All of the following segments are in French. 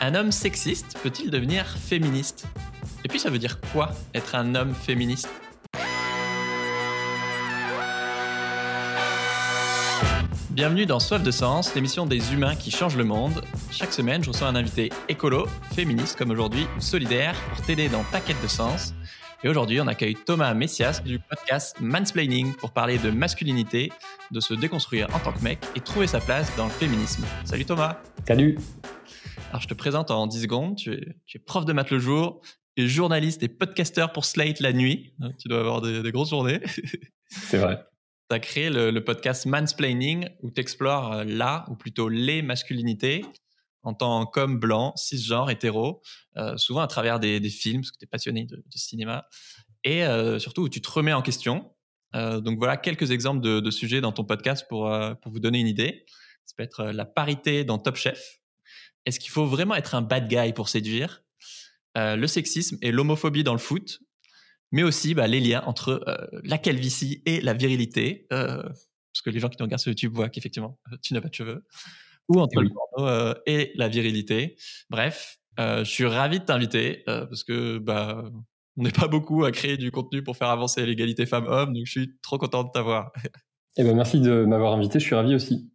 Un homme sexiste peut-il devenir féministe? Et puis ça veut dire quoi être un homme féministe? Bienvenue dans Soif de Sens, l'émission des humains qui changent le monde. Chaque semaine, je reçois un invité écolo, féministe comme aujourd'hui, ou solidaire pour t'aider dans ta quête de sens. Et aujourd'hui, on accueille Thomas Messias du podcast Mansplaining pour parler de masculinité, de se déconstruire en tant que mec et trouver sa place dans le féminisme. Salut Thomas Salut Alors je te présente en 10 secondes, tu es, prof de maths le jour, et journaliste et podcasteur pour Slate la nuit. Tu dois avoir des, grosses journées. C'est vrai. Tu as créé le, podcast Mansplaining où tu explores euh, la, ou plutôt les masculinités en tant qu'homme blanc, cisgenre, hétéro, euh, souvent à travers des, films, parce que tu es passionné de, cinéma, et euh, surtout où tu te remets en question. Euh, donc voilà quelques exemples de, sujets dans ton podcast pour, pour vous donner une idée. Ça peut être la parité dans Top Chef. Est-ce qu'il faut vraiment être un bad guy pour séduire? Le sexisme et l'homophobie dans le foot, mais aussi bah, les liens entre la calvitie et la virilité. parce que les gens qui nous regardent sur YouTube voient qu'effectivement, tu n'as pas de cheveux ou entre le porno euh, et la virilité. Bref, euh, je suis ravi de t'inviter euh, parce que bah on n'est pas beaucoup à créer du contenu pour faire avancer l'égalité femmes-hommes, donc je suis trop content de t'avoir. Eh ben merci de m'avoir invité, je suis ravi aussi.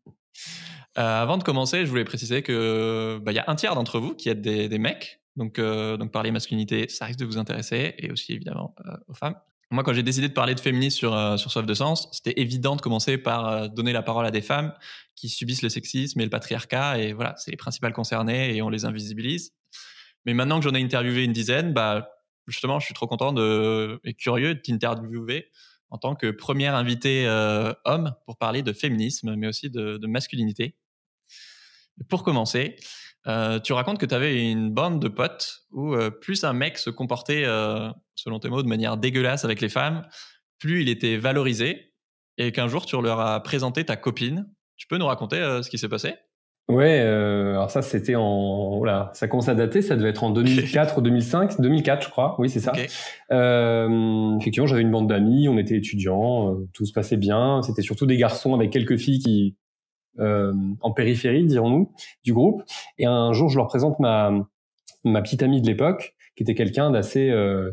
Avant de commencer, je voulais préciser que bah, il y a un tiers d'entre vous qui êtes des, des mecs, donc donc parler masculinité, ça risque de vous intéresser, et aussi évidemment aux femmes. Moi, quand j'ai décidé de parler de féminisme sur, euh, sur Soif de Sens, c'était évident de commencer par euh, donner la parole à des femmes qui subissent le sexisme et le patriarcat. Et voilà, c'est les principales concernées et on les invisibilise. Mais maintenant que j'en ai interviewé une dizaine, bah, justement, je suis trop content de, et curieux de t'interviewer en tant que premier invité euh, homme pour parler de féminisme, mais aussi de, de masculinité. Pour commencer, euh, tu racontes que tu avais une bande de potes où euh, plus un mec se comportait, euh, selon tes mots, de manière dégueulasse avec les femmes, plus il était valorisé, et qu'un jour tu leur as présenté ta copine. Tu peux nous raconter ce qui s'est passé? Ouais, alors ça c'était en voilà, ça commence à dater, ça devait être en 2004 ou 2005, 2004 je crois, oui c'est ça. effectivement, j'avais une bande d'amis, on était étudiants, tout se passait bien. C'était surtout des garçons avec quelques filles qui euh, en périphérie, dirons-nous, du groupe. Et un jour, je leur présente ma, ma petite amie de l'époque, qui était quelqu'un d'assez euh,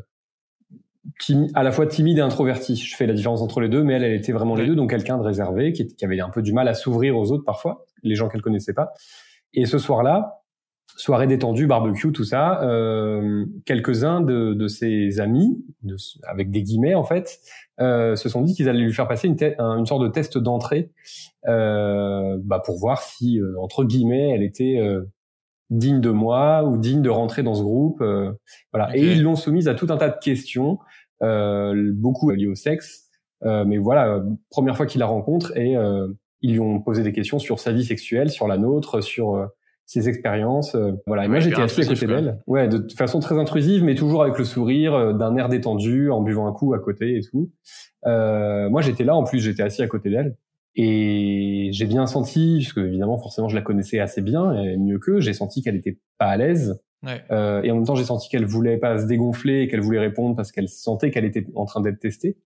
à la fois timide et introverti. Je fais la différence entre les deux, mais elle, elle était vraiment les deux, donc quelqu'un de réservé, qui, qui, avait un peu du mal à s'ouvrir aux autres parfois, les gens qu'elle connaissait pas. Et ce soir-là, soirée détendue, barbecue, tout ça. Euh, quelques-uns de, de, ses amis, de, avec des guillemets en fait, euh, se sont dit qu'ils allaient lui faire passer une, une sorte de test d'entrée euh, bah, pour voir si, euh, entre guillemets, elle était euh, digne de moi ou digne de rentrer dans ce groupe. Euh, voilà. Et ils l'ont soumise à tout un tas de questions, beaucoup liées au sexe. mais voilà, première fois qu'il la rencontre et ils lui ont posé des questions sur sa vie sexuelle, sur la nôtre, sur ses expériences. Euh, voilà. Et moi, j'étais assis à côté d'elle. Ouais, de façon très intrusive, mais toujours avec le sourire, euh, d'un air détendu, en buvant un coup à côté et tout. Euh, moi, j'étais là. En plus, j'étais assis à côté d'elle. Et j'ai bien senti, puisque évidemment, forcément, je la connaissais assez bien, et mieux qu'eux, j'ai senti qu'elle était pas à l'aise. Ouais. Euh, et en même temps, j'ai senti qu'elle voulait pas se dégonfler et qu'elle voulait répondre parce qu'elle sentait qu'elle était en train d'être testée.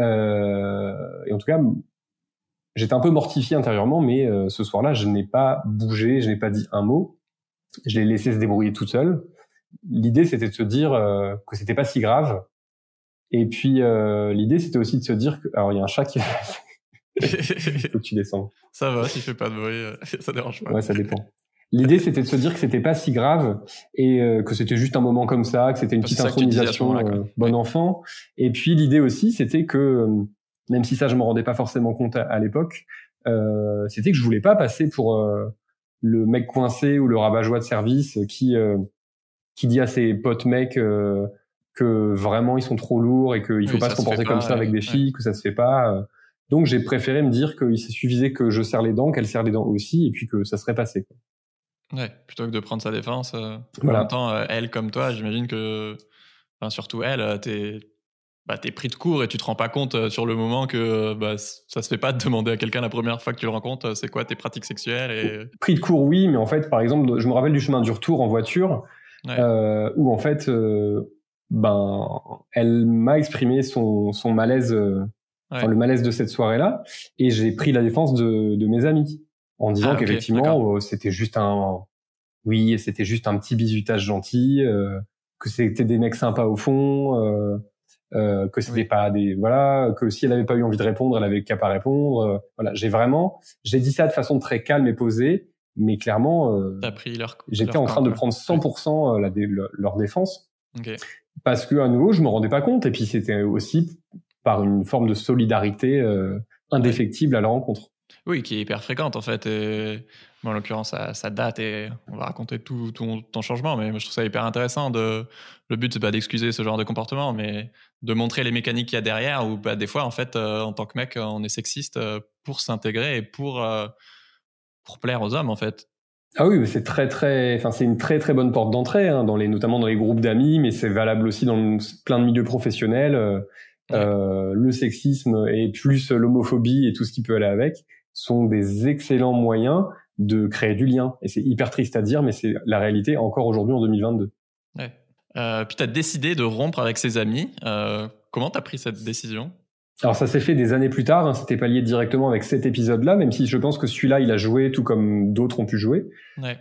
Euh, et en tout cas, J'étais un peu mortifié intérieurement, mais euh, ce soir-là, je n'ai pas bougé, je n'ai pas dit un mot. Je l'ai laissé se débrouiller toute seule. L'idée, c'était de se dire euh, que c'était pas si grave. Et puis, euh, l'idée, c'était aussi de se dire que... Alors, il y a un chat qui... Faut que tu descends. Ça va, si fait pas de bruit, euh, ça dérange pas. Ouais, ça dépend. L'idée, c'était de se dire que c'était pas si grave et que c'était juste un moment comme ça, que c'était une petite intronisation bon enfant. Et puis l'idée aussi, c'était que même si ça je me rendais pas forcément compte à, l'époque, euh, c'était que je voulais pas passer pour euh, le mec coincé ou le rabat-joie de service qui euh, qui dit à ses potes mecs euh, que vraiment ils sont trop lourds et qu'il faut pas se comporter comme ça avec des filles, que ça se fait pas. Donc j'ai préféré me dire qu'il suffisait que je serre les dents, qu'elle serre les dents aussi, et puis que ça serait passé. Quoi. Ouais, plutôt que de prendre sa défense. voilà. En même temps, elle comme toi, j'imagine que, enfin, surtout elle, t'es bah, t'es pris de court et tu te rends pas compte euh, sur le moment que euh, bah, ça se fait pas de demander à quelqu'un la première fois que tu le rencontres, euh, c'est quoi tes pratiques sexuelles et... Pris de court, oui, mais en fait, par exemple, je me rappelle du chemin du retour en voiture, euh, où en fait, ben, elle m'a exprimé son, son malaise, enfin, le malaise de cette soirée-là, et j'ai pris la défense de, de mes amis en disant ah, qu'effectivement, c'était juste un, oui, c'était juste un petit bisutage gentil, que c'était des mecs sympas au fond, euh, que c'était pas des voilà que si elle avait pas eu envie de répondre elle avait qu'à pas répondre euh, voilà. J'ai vraiment j'ai dit ça de façon très calme et posée mais clairement euh, j'étais en train de prendre 100% la, leur défense. Parce que à nouveau je me rendais pas compte et puis c'était aussi par une forme de solidarité indéfectible à la rencontre oui, qui est hyper fréquente en fait. Et, en l'occurrence, ça, date et on va raconter tout, ton changement. Mais je trouve ça hyper intéressant. De, le but, c'est pas d'excuser ce genre de comportement, mais de montrer les mécaniques qu'il y a derrière. Ou bah, des fois, en fait, euh, en tant que mec, on est sexiste euh, pour s'intégrer et pour, euh, pour plaire aux hommes en fait. Ah oui, c'est très très, enfin c'est une très très bonne porte d'entrée, hein, dans les, notamment dans les groupes d'amis, mais c'est valable aussi dans plein de milieux professionnels. le sexisme et plus l'homophobie et tout ce qui peut aller avec sont des excellents moyens de créer du lien. Et c'est hyper triste à dire, mais c'est la réalité encore aujourd'hui en 2022. Ouais. Euh, puis tu as décidé de rompre avec ses amis. Euh, comment tu as pris cette décision? Alors ça s'est fait des années plus tard, hein, c'était pas lié directement avec cet épisode-là, même si je pense que celui-là il a joué tout comme d'autres ont pu jouer. Ouais.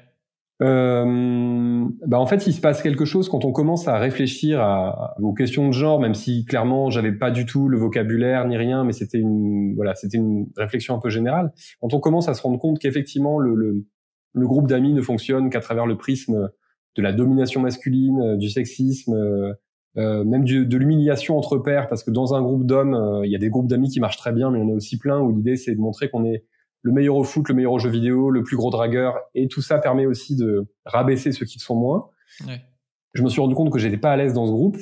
Euh, bah en fait, il se passe quelque chose quand on commence à réfléchir à, aux questions de genre, même si clairement j'avais pas du tout le vocabulaire ni rien, mais c'était une voilà, c'était une réflexion un peu générale. Quand on commence à se rendre compte qu'effectivement le, le, le, groupe d'amis ne fonctionne qu'à travers le prisme de la domination masculine, du sexisme, euh, même du, de l'humiliation entre pairs, parce que dans un groupe d'hommes, euh, il y a des groupes d'amis qui marchent très bien, mais en a aussi plein où l'idée c'est de montrer qu'on est le meilleur au foot, le meilleur au jeu vidéo, le plus gros dragueur, et tout ça permet aussi de rabaisser ceux qui le sont moins. Ouais. Je me suis rendu compte que j'étais pas à l'aise dans ce groupe,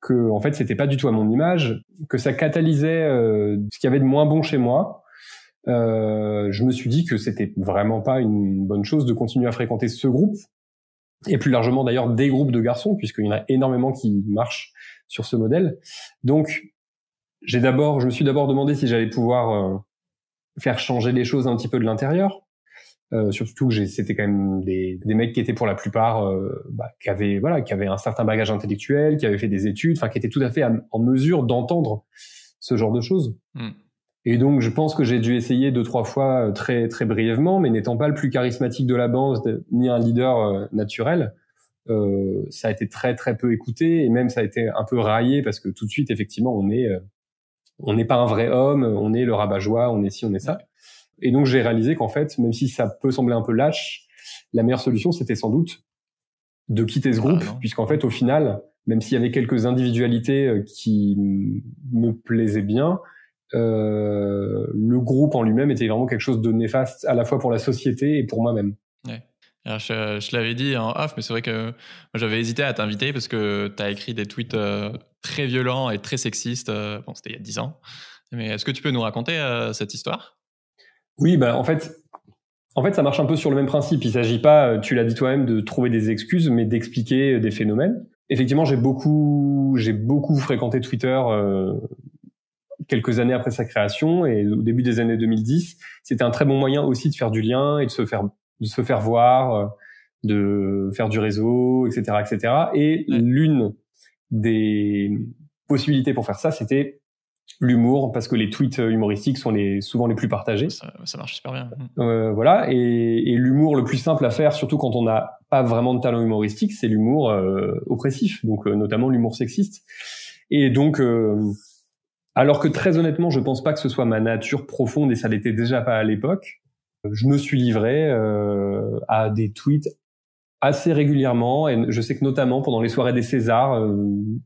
que en fait c'était pas du tout à mon image, que ça catalysait euh, ce qu'il y avait de moins bon chez moi. Euh, je me suis dit que c'était vraiment pas une bonne chose de continuer à fréquenter ce groupe, et plus largement d'ailleurs des groupes de garçons, puisqu'il y en a énormément qui marchent sur ce modèle. Donc j'ai d'abord, je me suis d'abord demandé si j'allais pouvoir euh, faire changer les choses un petit peu de l'intérieur. Euh, surtout que c'était quand même des, des, mecs qui étaient pour la plupart euh, bah, qui avaient voilà qui avaient un certain bagage intellectuel, qui avaient fait des études, enfin qui étaient tout à fait en mesure d'entendre ce genre de choses. Hmm. Et donc je pense que j'ai dû essayer deux trois fois euh, très très brièvement, mais n'étant pas le plus charismatique de la bande ni un leader euh, naturel, euh, ça a été très très peu écouté et même ça a été un peu raillé parce que tout de suite effectivement on est on n'est pas un vrai homme, on est le rabat-joie, on est ci, on est ça. Et donc j'ai réalisé qu'en fait, même si ça peut sembler un peu lâche, la meilleure solution c'était sans doute de quitter ce groupe, puisqu'en fait au final, même s'il y avait quelques individualités euh, qui me plaisaient bien, euh, le groupe en lui-même était vraiment quelque chose de néfaste à la fois pour la société et pour moi-même. Ouais. Je, l'avais dit en off, mais c'est vrai que j'avais hésité à t'inviter parce que tu as écrit des tweets euh, très violent et très sexiste. Euh, bon, c'était il y a 10 ans. Mais est-ce que tu peux nous raconter euh, cette histoire? Oui, bah, en fait, en fait, ça marche un peu sur le même principe. Il s'agit pas, tu l'as dit toi-même, de trouver des excuses, mais d'expliquer des phénomènes. Effectivement, j'ai beaucoup, j'ai beaucoup fréquenté Twitter quelques années après sa création et au début des années 2010. C'était un très bon moyen aussi de faire du lien et de se faire, de se faire voir, de faire du réseau, etc., etc. Et l'une des possibilités pour faire ça, c'était l'humour, parce que les tweets humoristiques sont les, souvent les plus partagés. Ça, ça marche super bien. Euh, voilà, et, et l'humour le plus simple à faire, surtout quand on n'a pas vraiment de talent humoristique, c'est l'humour euh, oppressif, donc euh, notamment l'humour sexiste. Et donc, euh, alors que très honnêtement, je pense pas que ce soit ma nature profonde, et ça l'était déjà pas à l'époque, je me suis livré à des tweets assez régulièrement. Et je sais que notamment pendant les soirées des Césars euh,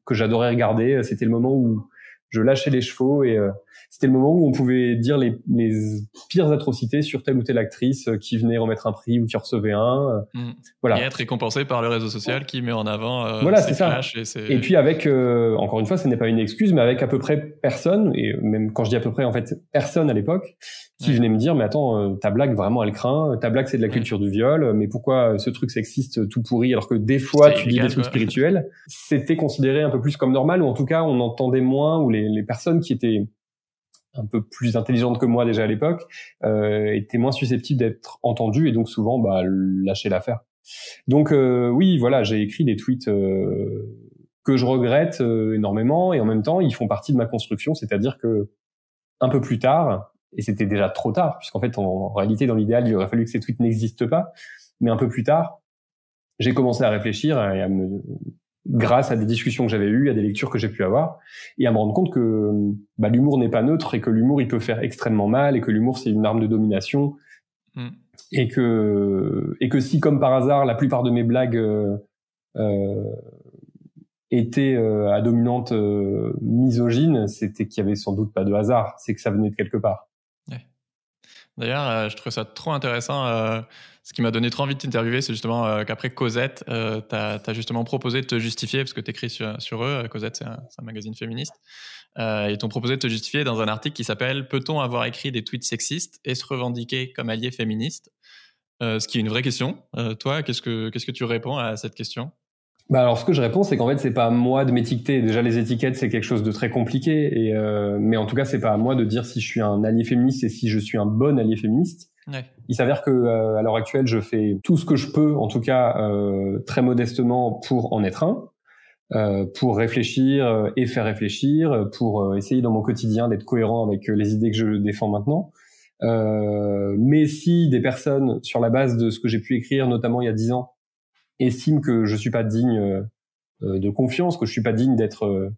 que j'adorais regarder, c'était le moment où je lâchais les chevaux et euh, c'était le moment où on pouvait dire les, les, pires atrocités sur telle ou telle actrice euh, qui venait remettre un prix ou qui recevait un. Mm. Voilà. Et être récompensé par le réseau social qui met en avant euh, voilà, c'est ça. Et, et, puis avec, encore une fois, ce n'est pas une excuse, mais avec à peu près personne, et même quand je dis à peu près, en fait, personne à l'époque, qui venait me dire, mais attends, ta blague, vraiment, elle craint, ta blague, c'est de la culture du viol, mais pourquoi ce truc sexiste tout pourri alors que des fois, tu dis des trucs spirituels C'était considéré un peu plus comme normal, ou en tout cas, on entendait moins, ou les les, personnes qui étaient un peu plus intelligentes que moi déjà à l'époque euh, étaient moins susceptibles d'être entendues et donc souvent bah, lâcher l'affaire. Donc euh, oui, voilà, j'ai écrit des tweets euh, que je regrette énormément et en même temps ils font partie de ma construction, c'est-à-dire que un peu plus tard, et c'était déjà trop tard puisqu'en fait en, réalité dans l'idéal il aurait fallu que ces tweets n'existent pas, mais un peu plus tard, j'ai commencé à réfléchir et à me, grâce à des discussions que j'avais eues, à des lectures que j'ai pu avoir, et à me rendre compte que bah, l'humour n'est pas neutre et que l'humour il peut faire extrêmement mal et que l'humour c'est une arme de domination mm. et que et que si comme par hasard la plupart de mes blagues euh, euh étaient euh, à dominante euh, misogyne, c'était qu'il y avait sans doute pas de hasard, c'est que ça venait de quelque part. D'ailleurs, euh, je trouve ça trop intéressant. Euh, ce qui m'a donné trop envie de t'interviewer, c'est justement euh, qu'après Cosette, tu as, justement proposé de te justifier, parce que tu écris sur, eux. Cosette, c'est un, magazine féministe. ils t'ont proposé de te justifier dans un article qui s'appelle Peut-on avoir écrit des tweets sexistes et se revendiquer comme allié féministe Ce qui est une vraie question. toi, qu'est-ce que, qu'est-ce que tu réponds à cette question? Bah alors ce que je réponds c'est qu'en fait c'est pas à moi de m'étiqueter. Déjà les étiquettes c'est quelque chose de très compliqué et euh, mais en tout cas c'est pas à moi de dire si je suis un allié féministe et si je suis un bon allié féministe. Ouais. Il s'avère que euh, à l'heure actuelle je fais tout ce que je peux en tout cas euh, très modestement pour en être un, euh, pour réfléchir et faire réfléchir, pour essayer dans mon quotidien d'être cohérent avec les idées que je défends maintenant. mais si des personnes sur la base de ce que j'ai pu écrire notamment il y a dix ans estime que je suis pas digne euh, euh, de confiance, que je suis pas digne d'être euh,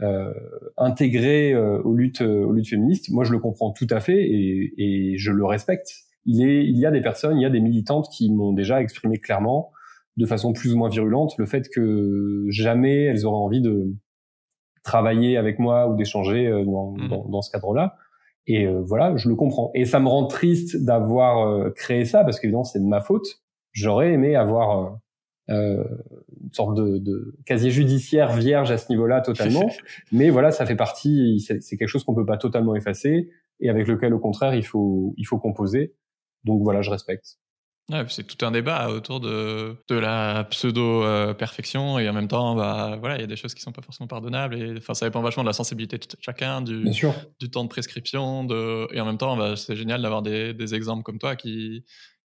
euh intégré aux luttes aux luttes féministes. Moi, je le comprends tout à fait et, et je le respecte. Il est il y a des personnes, il y a des militantes qui m'ont déjà exprimé clairement, de façon plus ou moins virulente, le fait que jamais elles auraient envie de travailler avec moi ou d'échanger dans, mmh. dans, dans, ce cadre-là. Et voilà, je le comprends. Et ça me rend triste d'avoir créé ça parce qu'évidemment c'est de ma faute. J'aurais aimé avoir euh, une sorte de, de, casier judiciaire vierge à ce niveau-là totalement. Mais voilà, ça fait partie, c'est quelque chose qu'on peut pas totalement effacer et avec lequel, au contraire, il faut, il faut composer. Donc voilà, je respecte. Ouais, c'est tout un débat autour de, de la pseudo-perfection et en même temps, bah, voilà, il y a des choses qui sont pas forcément pardonnables et enfin, ça dépend vachement de la sensibilité de chacun, du, du temps de prescription de, et en même temps, bah, c'est génial d'avoir des, des, exemples comme toi qui,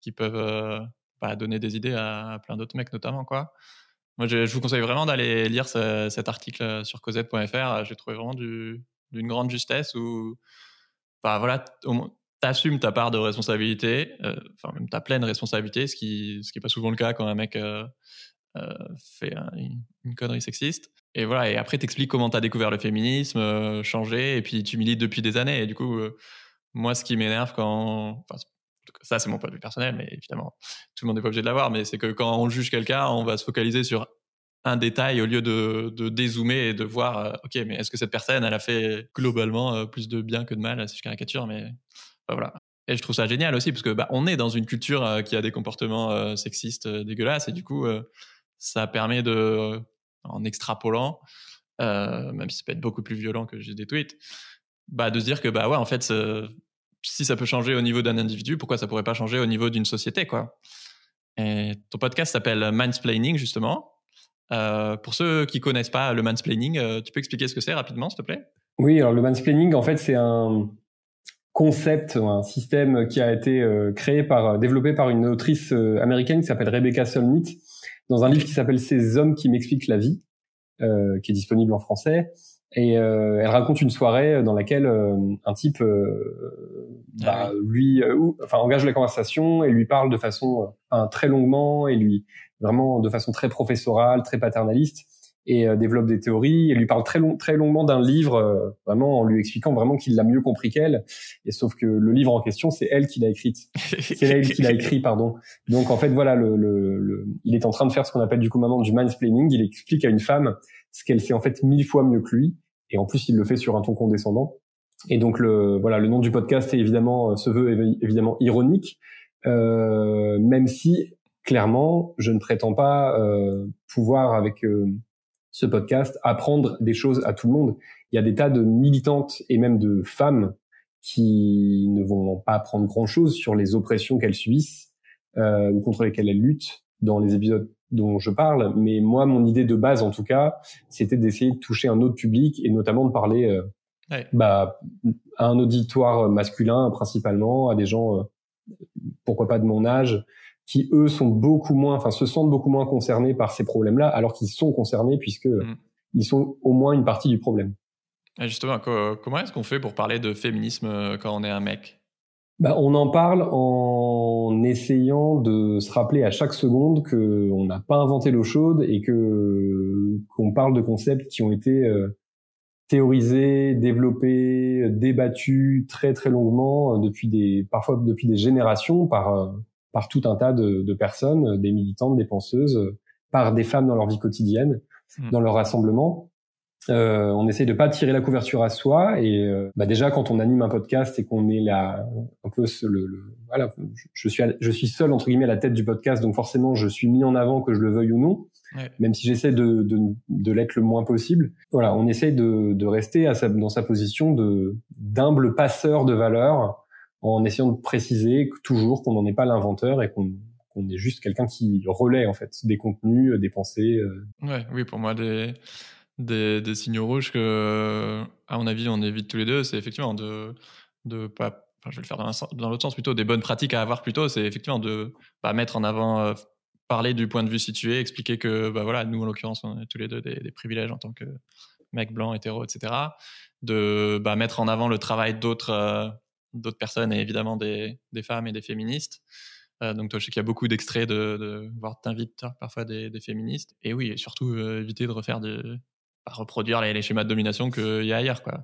qui peuvent euh, bah, donner des idées à, plein d'autres mecs notamment quoi. Moi, je, vous conseille vraiment d'aller lire cet article sur cosette.fr. J'ai trouvé vraiment d'une grande justesse où, bah voilà, t'assumes ta part de responsabilité, euh, enfin même ta pleine responsabilité, ce qui ce qui est pas souvent le cas quand un mec euh, euh, fait une, connerie sexiste. Et voilà, et après t'expliques comment t'as découvert le féminisme, changé, et puis tu milites depuis des années. Et du coup, moi, ce qui m'énerve quand, ça c'est mon point de vue personnel, mais évidemment, tout le monde n'est pas obligé de l'avoir, mais c'est que quand on juge quelqu'un, on va se focaliser sur un détail au lieu de, de dézoomer et de voir, euh, ok, mais est-ce que cette personne, elle a fait globalement euh, plus de bien que de mal, si je caricature, mais voilà. Et je trouve ça génial aussi, parce que bah, on est dans une culture euh, qui a des comportements sexistes dégueulasses, et du coup, ça permet de, en extrapolant, même si ça peut être beaucoup plus violent que juste des tweets, bah, de se dire que bah ouais, en fait, si ça peut changer au niveau d'un individu, pourquoi ça pourrait pas changer au niveau d'une société, quoi? Et ton podcast s'appelle Mansplaining, justement. Euh, pour ceux qui connaissent pas le mansplaining, euh, tu peux expliquer ce que c'est rapidement, s'il te plaît? Oui, alors le mansplaining, en fait, c'est un concept, un système qui a été euh, créé par, développé par une autrice américaine qui s'appelle Rebecca Solnit dans un livre qui s'appelle Ces hommes qui m'expliquent la vie, qui est disponible en français. Et euh, elle raconte une soirée dans laquelle euh, un type euh, bah, ah lui, enfin engage la conversation et lui parle de façon très longuement et lui vraiment de façon très professorale, très paternaliste et développe des théories et lui parle très long, très longuement d'un livre vraiment en lui expliquant vraiment qu'il l'a mieux compris qu'elle. Et sauf que le livre en question c'est elle qui l'a écrite. C'est elle qui l'a écrit pardon. Donc en fait voilà le, le, le, il est en train de faire ce qu'on appelle du coup maintenant du mansplaining. Il explique à une femme ce qu'elle sait en fait mille fois mieux que lui. Et en plus, il le fait sur un ton condescendant. Et donc le voilà, le nom du podcast est évidemment euh, se veut évidemment ironique, euh, même si clairement, je ne prétends pas euh, pouvoir avec euh, ce podcast apprendre des choses à tout le monde. Il y a des tas de militantes et même de femmes qui ne vont pas apprendre grand chose sur les oppressions qu'elles subissent euh, ou contre lesquelles elles luttent dans les épisodes dont je parle, mais moi, mon idée de base, en tout cas, c'était d'essayer de toucher un autre public et notamment de parler euh, bah, à un auditoire masculin principalement, à des gens, euh, pourquoi pas de mon âge, qui eux sont beaucoup moins, enfin se sentent beaucoup moins concernés par ces problèmes-là, alors qu'ils sont concernés puisque mm. ils sont au moins une partie du problème. justement, comment est-ce qu'on fait pour parler de féminisme euh, quand on est un mec? Bah, on en parle en essayant de se rappeler à chaque seconde que on n'a pas inventé l'eau chaude et que qu'on parle de concepts qui ont été euh, théorisés, développés, débattus très très longuement euh, depuis des parfois depuis des générations par euh, par tout un tas de, de, personnes, des militantes, des penseuses, par des femmes dans leur vie quotidienne, mmh. dans leur rassemblement. Euh, on essaye de pas tirer la couverture à soi et euh, bah déjà quand on anime un podcast et qu'on est là un peu le, le, voilà je suis je suis seul entre guillemets à la tête du podcast donc forcément je suis mis en avant que je le veuille ou non même si j'essaie de, de, de l'être le moins possible voilà on essaye de, de rester à sa, dans sa position de d'humble passeur de valeur en essayant de préciser toujours qu'on n'en est pas l'inventeur et qu'on qu'on est juste quelqu'un qui relaie en fait des contenus des pensées euh. ouais oui pour moi des des, signaux rouges que, à mon avis, on évite tous les deux, c'est effectivement de, de pas. Je vais le faire dans, l'autre sens plutôt, des bonnes pratiques à avoir plutôt, c'est effectivement de pas mettre en avant, euh, parler du point de vue situé, expliquer que, bah voilà, nous en l'occurrence, on a tous les deux des, des, privilèges en tant que mec blanc, hétéro, etc. De bah, mettre en avant le travail d'autres euh, d'autres personnes et évidemment des, des, femmes et des féministes. Euh, donc toi, je sais qu'il y a beaucoup d'extraits de, de voir t'invites parfois des, des, féministes. Et oui, et surtout éviter de refaire reproduire les, schémas de domination qu'il y a ailleurs. Quoi.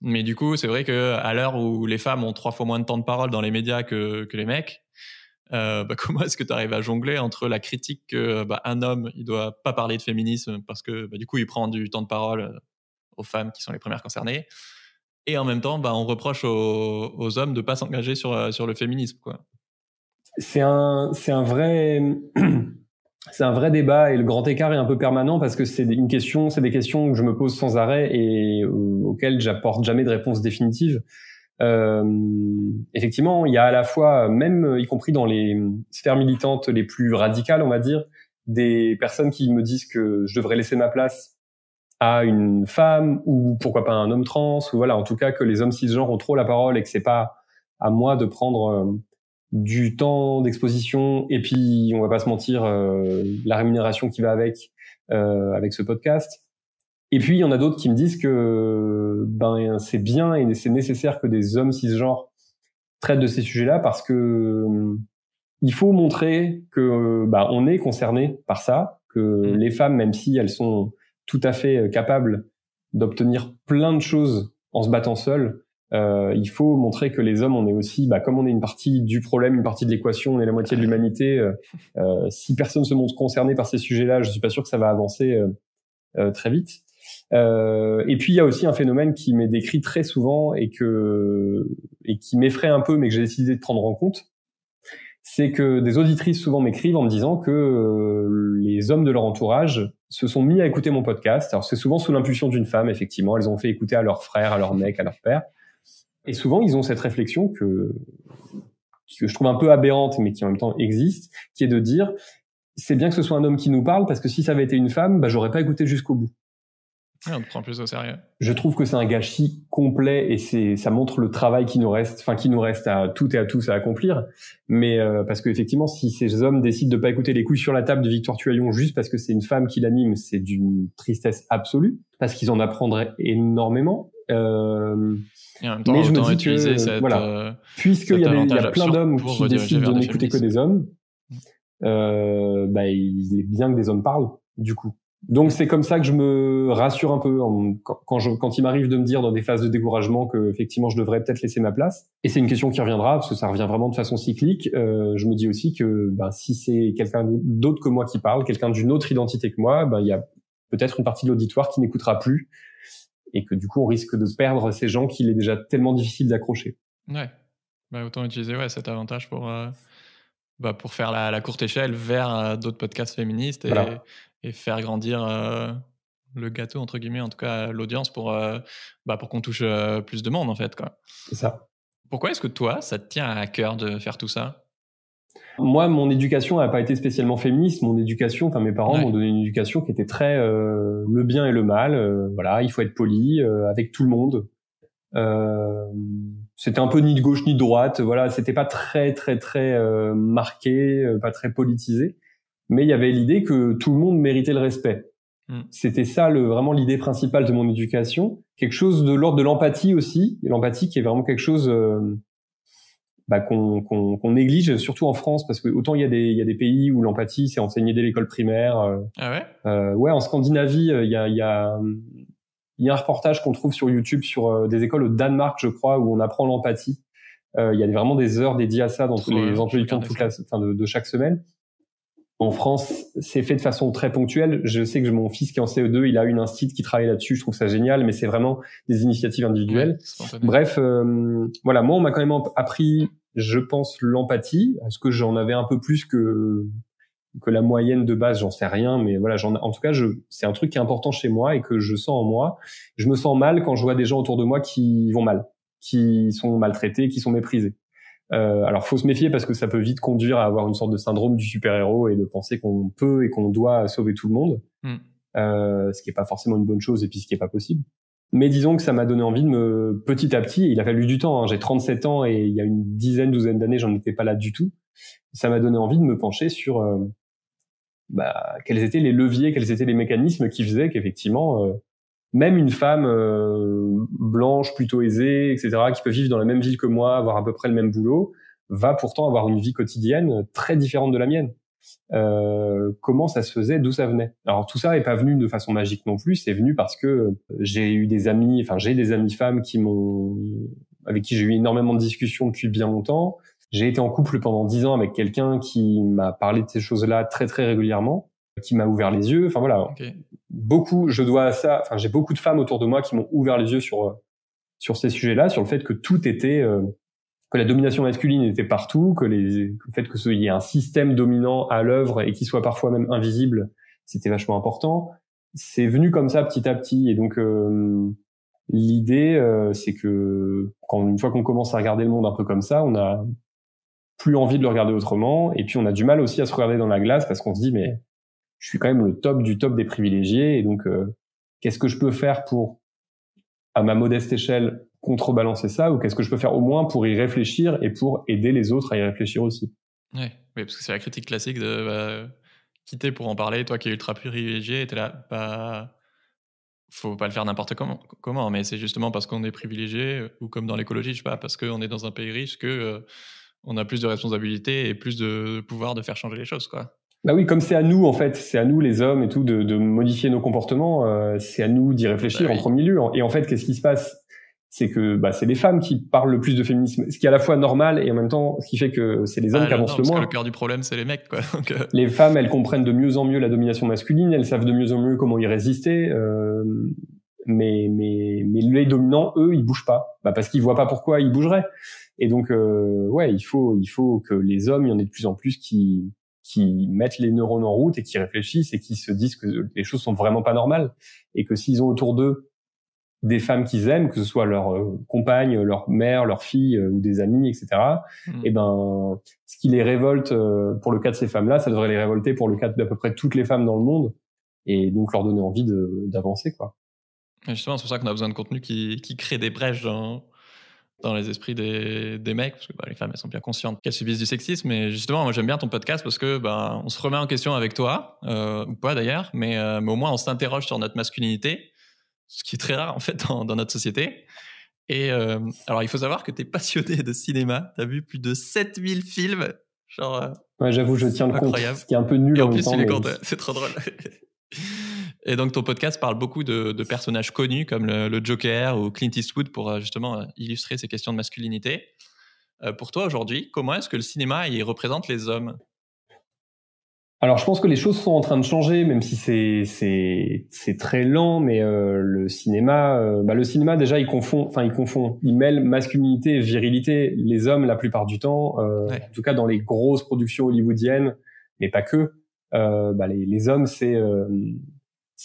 Mais du coup, c'est vrai qu'à l'heure où les femmes ont trois fois moins de temps de parole dans les médias que, que les mecs, euh, bah, comment est-ce que tu arrives à jongler entre la critique que bah, un homme il doit pas parler de féminisme parce que bah, du coup il prend du temps de parole euh, aux femmes qui sont les premières concernées et en même temps on reproche aux, aux hommes de pas s'engager sur, euh, sur le féminisme quoi. C'est un c'est un vrai c'est un vrai débat et le grand écart est un peu permanent parce que c'est une question, c'est des questions que je me pose sans arrêt et auxquelles j'apporte jamais de réponse définitive. Euh, effectivement, il y a à la fois, même y compris dans les sphères militantes les plus radicales, on va dire, des personnes qui me disent que je devrais laisser ma place à une femme ou pourquoi pas un homme trans ou voilà, en tout cas que les hommes cisgenres ont trop la parole et que c'est pas à moi de prendre euh, du temps d'exposition et puis on va pas se mentir euh, la rémunération qui va avec euh, avec ce podcast et puis il y en a d'autres qui me disent que ben c'est bien et c'est nécessaire que des hommes cisgenres traitent de ces sujets-là parce que il faut montrer que bah, on est concerné par ça que mmh. les femmes même si elles sont tout à fait capables d'obtenir plein de choses en se battant seules euh, il faut montrer que les hommes, on est aussi, bah, comme on est une partie du problème, une partie de l'équation, on est la moitié de l'humanité. Euh, euh, si personne se montre concerné par ces sujets-là, je suis pas sûr que ça va avancer très vite. et puis il y a aussi un phénomène qui m'est décrit très souvent et que et qui m'effraie un peu, mais que j'ai décidé de prendre en compte, c'est que des auditrices souvent m'écrivent en me disant que les hommes de leur entourage se sont mis à écouter mon podcast. Alors c'est souvent sous l'impulsion d'une femme, effectivement, elles ont fait écouter à leur frère, à leur mec, à leur père. Et souvent, ils ont cette réflexion que, que je trouve un peu aberrante, mais qui en même temps existe, qui est de dire, c'est bien que ce soit un homme qui nous parle, parce que si ça avait été une femme, bah, j'aurais pas écouté jusqu'au bout. on te prend plus au sérieux. Je trouve que c'est un gâchis complet et c'est ça montre le travail qui nous reste, enfin qui nous reste à tout et à tous à accomplir. Mais euh, parce qu'effectivement, si ces hommes décident de pas écouter les couilles sur la table de Victoire Tuaillon juste parce que c'est une femme qui l'anime, c'est d'une tristesse absolue parce qu'ils en apprendraient énormément. Euh, mais je me dis que, cette, voilà, euh, puisqu'il y, a, y a plein d'hommes qui décident de n'écouter que des hommes, mm. euh, bah, il est bien que des hommes parlent, du coup. Donc c'est comme ça que je me rassure un peu quand, je, quand il m'arrive de me dire dans des phases de découragement que effectivement je devrais peut-être laisser ma place. Et c'est une question qui reviendra parce que ça revient vraiment de façon cyclique. Euh, je me dis aussi que bah, si c'est quelqu'un d'autre que moi qui parle, quelqu'un d'une autre identité que moi, bah, il y a peut-être une partie de l'auditoire qui n'écoutera plus et que du coup on risque de perdre ces gens qu'il est déjà tellement difficile d'accrocher. Ouais, bah, autant utiliser ouais, cet avantage pour, euh, bah, pour faire la, courte échelle vers euh, d'autres podcasts féministes et, et faire grandir euh, le gâteau, entre guillemets, en tout cas l'audience pour, bah, pour qu'on touche plus de monde en fait. C'est ça. Pourquoi est-ce que toi, ça te tient à cœur de faire tout ça? Moi, mon éducation n'a pas été spécialement féministe. Mon éducation, enfin mes parents m'ont donné une éducation qui était très euh, le bien et le mal. Euh, voilà, il faut être poli euh, avec tout le monde. c'était un peu ni de gauche ni de droite. Voilà, c'était pas très très très marqué, pas très politisé. Mais il y avait l'idée que tout le monde méritait le respect. Hmm. C'était ça le, vraiment l'idée principale de mon éducation. Quelque chose de l'ordre de l'empathie aussi. L'empathie qui est vraiment quelque chose bah, qu'on néglige, surtout en France, parce que autant il y a des, il y a des pays où l'empathie c'est enseigné dès l'école primaire. Euh, ah ouais? euh, Ouais, en Scandinavie, il y a, il y a, il y a un reportage qu'on trouve sur YouTube sur des écoles au Danemark, je crois, où on apprend l'empathie. il y a vraiment des heures dédiées à ça dans tous les emplois du temps de, toute la, enfin de, de chaque semaine. En France, c'est fait de façon très ponctuelle. Je sais que mon fils qui est en CE2, il a une instit qui travaille là-dessus. Je trouve ça génial, mais c'est vraiment des initiatives individuelles. Bref, euh, voilà, moi, on m'a quand même appris, je pense, l'empathie. Est-ce que j'en avais un peu plus que que la moyenne de base? J'en sais rien, mais voilà, en tout cas, c'est un truc qui est important chez moi et que je sens en moi. Je me sens mal quand je vois des gens autour de moi qui vont mal, qui sont maltraités, qui sont méprisés. Euh, alors, faut se méfier parce que ça peut vite conduire à avoir une sorte de syndrome du super-héros et de penser qu'on peut et qu'on doit sauver tout le monde, mm. euh, ce qui est pas forcément une bonne chose et puis ce qui est pas possible. Mais disons que ça m'a donné envie de me, petit à petit, il a fallu du temps, hein, j'ai 37 ans et il y a une dizaine, douzaine d'années, j'en étais pas là du tout. Ça m'a donné envie de me pencher sur euh, bah, quels étaient les leviers, quels étaient les mécanismes qui faisaient qu'effectivement, même une femme euh, blanche, plutôt aisée, etc., qui peut vivre dans la même ville que moi, avoir à peu près le même boulot, va pourtant avoir une vie quotidienne très différente de la mienne. Euh, comment ça se faisait, d'où ça venait? Alors tout ça n'est pas venu de façon magique non plus, c'est venu parce que j'ai eu des amis, enfin j'ai des amis femmes qui m'ont, avec qui j'ai eu énormément de discussions depuis bien longtemps. J'ai été en couple pendant dix ans avec quelqu'un qui m'a parlé de ces choses-là très très régulièrement qui m'a ouvert les yeux. Enfin voilà, beaucoup, je dois à ça. Enfin, j'ai beaucoup de femmes autour de moi qui m'ont ouvert les yeux sur euh, sur ces sujets-là, sur le fait que tout était, euh, que la domination masculine était partout, que les, le fait que ce y ait un système dominant à l'œuvre et qui soit parfois même invisible, c'était vachement important. C'est venu comme ça petit à petit, et donc euh, l'idée, c'est que quand une fois qu'on commence à regarder le monde un peu comme ça, on a plus envie de le regarder autrement, et puis on a du mal aussi à se regarder dans la glace parce qu'on se dit mais je suis quand même le top du top des privilégiés. Et donc, euh, qu'est-ce que je peux faire pour, à ma modeste échelle, contrebalancer ça Ou qu'est-ce que je peux faire au moins pour y réfléchir et pour aider les autres à y réfléchir aussi? Oui, parce que c'est la critique classique de bah, quitter pour en parler. Toi qui es ultra privilégié, tu es là, bah, faut pas le faire n'importe comment, mais c'est justement parce qu'on est privilégié, ou comme dans l'écologie, je sais pas, parce qu'on est dans un pays riche que euh, on a plus de responsabilités et plus de pouvoir de faire changer les choses, quoi. Bah oui, comme c'est à nous en fait, c'est à nous les hommes et tout de, de modifier nos comportements. Euh, c'est à nous d'y réfléchir bah en premier lieu. Et en fait, qu'est-ce qui se passe? C'est que bah, c'est les femmes qui parlent le plus de féminisme, ce qui est à la fois normal et en même temps ce qui fait que c'est les hommes ah, qui avancent le moins. le cœur du problème, c'est les mecs. Quoi. Euh. Les femmes, elles comprennent de mieux en mieux la domination masculine, elles savent de mieux en mieux comment y résister. Euh, mais, mais, mais les dominants, eux, ils bougent pas, bah, parce qu'ils voient pas pourquoi ils bougeraient. Et donc, euh, ouais, il faut, il faut que les hommes, il y en ait de plus en plus qui qui mettent les neurones en route et qui réfléchissent et qui se disent que les choses sont vraiment pas normales et que s'ils ont autour d'eux des femmes qu'ils aiment, que ce soit leur euh, compagne, leur mère, leur fille euh, ou des amis, etc. Et eh ben, ce qui les révolte euh, pour le cas de ces femmes-là, ça devrait les révolter pour le cas d'à peu près toutes les femmes dans le monde et donc leur donner envie d'avancer, quoi. justement, c'est pour ça qu'on a besoin de contenu qui, qui crée des brèches dans, dans les esprits des, des mecs, parce que bah, les femmes, elles sont bien conscientes qu'elles subissent du sexisme. Mais justement, moi, j'aime bien ton podcast parce que bah, on se remet en question avec toi, euh, ou pas d'ailleurs, mais, euh, mais, au moins on s'interroge sur notre masculinité, ce qui est très rare en fait dans, dans notre société. Et euh, alors, il faut savoir que tu es passionné de cinéma, tu as vu plus de 7000 films. Genre, ouais, j'avoue, je tiens le compte, ce qui est un peu nul en, en plus, temps, mais... c'est trop drôle. Et donc, ton podcast parle beaucoup de, personnages connus comme le, Joker ou Clint Eastwood pour euh, justement euh, illustrer ces questions de masculinité. Euh, pour toi, aujourd'hui, comment est-ce que le cinéma y représente les hommes? Alors je pense que les choses sont en train de changer, même si c'est très lent, mais le cinéma, bah, le cinéma déjà il confond, enfin il confond, il mêle masculinité et virilité. Les hommes la plupart du temps, en tout cas dans les grosses productions hollywoodiennes, mais pas que, bah, les, les, hommes c'est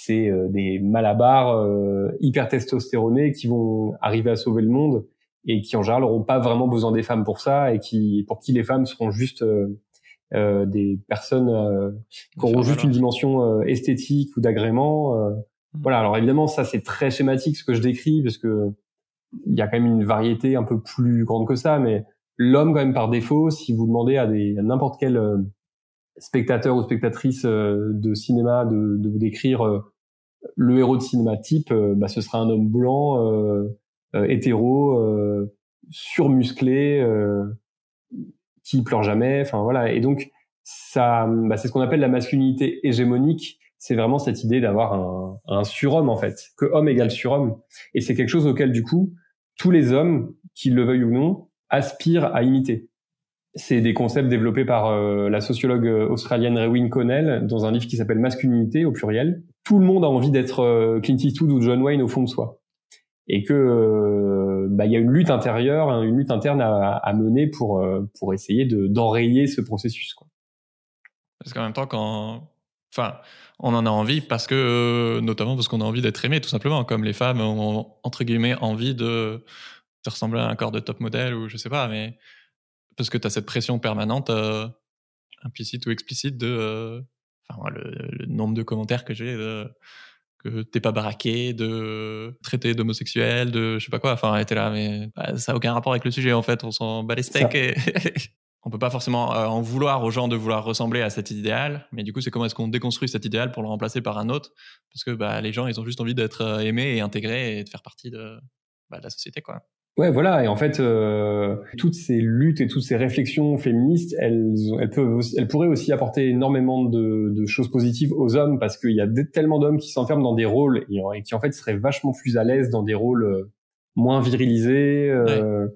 c'est euh, des malabars euh, hyper testostéronés qui vont arriver à sauver le monde et qui en général n'auront pas vraiment besoin des femmes pour ça et qui pour qui les femmes seront juste euh, des personnes qui auront juste une dimension esthétique ou d'agrément. Mmh. Voilà. Alors évidemment, ça c'est très schématique ce que je décris parce que il y a quand même une variété un peu plus grande que ça, mais l'homme quand même par défaut, si vous demandez à des n'importe quel spectateur ou spectatrice euh, de cinéma de, de vous décrire euh, le héros de cinéma type, euh, bah, ce sera un homme blanc, hétéro, surmusclé, qui pleure jamais. Enfin voilà. Et donc ça, bah, c'est ce qu'on appelle la masculinité hégémonique. C'est vraiment cette idée d'avoir un, un surhomme en fait, que homme égale surhomme. Et c'est quelque chose auquel du coup tous les hommes, qu'ils le veuillent ou non, aspirent à imiter. C'est des concepts développés par euh, la sociologue australienne Rewin Connell dans un livre qui s'appelle Masculinité au pluriel. Tout le monde a envie d'être euh, Clint Eastwood ou John Wayne au fond de soi, et euh, bah, y a une lutte intérieure, hein, une lutte interne à, mener pour pour essayer de d'enrayer ce processus. Parce qu'en même temps, quand, enfin, on en a envie parce que, notamment parce qu'on a envie d'être aimé, tout simplement, comme les femmes ont entre guillemets envie de, de ressembler à un corps de top modèle ou je sais pas, mais parce que tu as cette pression permanente, euh, implicite ou explicite, de. Euh, enfin, le, nombre de commentaires que j'ai que t'es pas baraqué, de traiter d'homosexuel, de je sais pas quoi. Enfin, était là, mais bah, ça a aucun rapport avec le sujet en fait. On s'en bat les steaks. Et on peut pas forcément euh, en vouloir aux gens de vouloir ressembler à cet idéal, mais du coup, c'est comment est-ce qu'on déconstruit cet idéal pour le remplacer par un autre? Parce que bah, les gens, ils ont juste envie d'être aimés et intégrés et de faire partie de, bah, de la société, quoi. Ouais, voilà. Et en fait, euh, toutes ces luttes et toutes ces réflexions féministes, elles, elles peuvent, elles pourraient aussi apporter énormément de, de choses positives aux hommes parce qu'il y a tellement d'hommes qui s'enferment dans des rôles et, qui en fait seraient vachement plus à l'aise dans des rôles euh, moins virilisés, euh,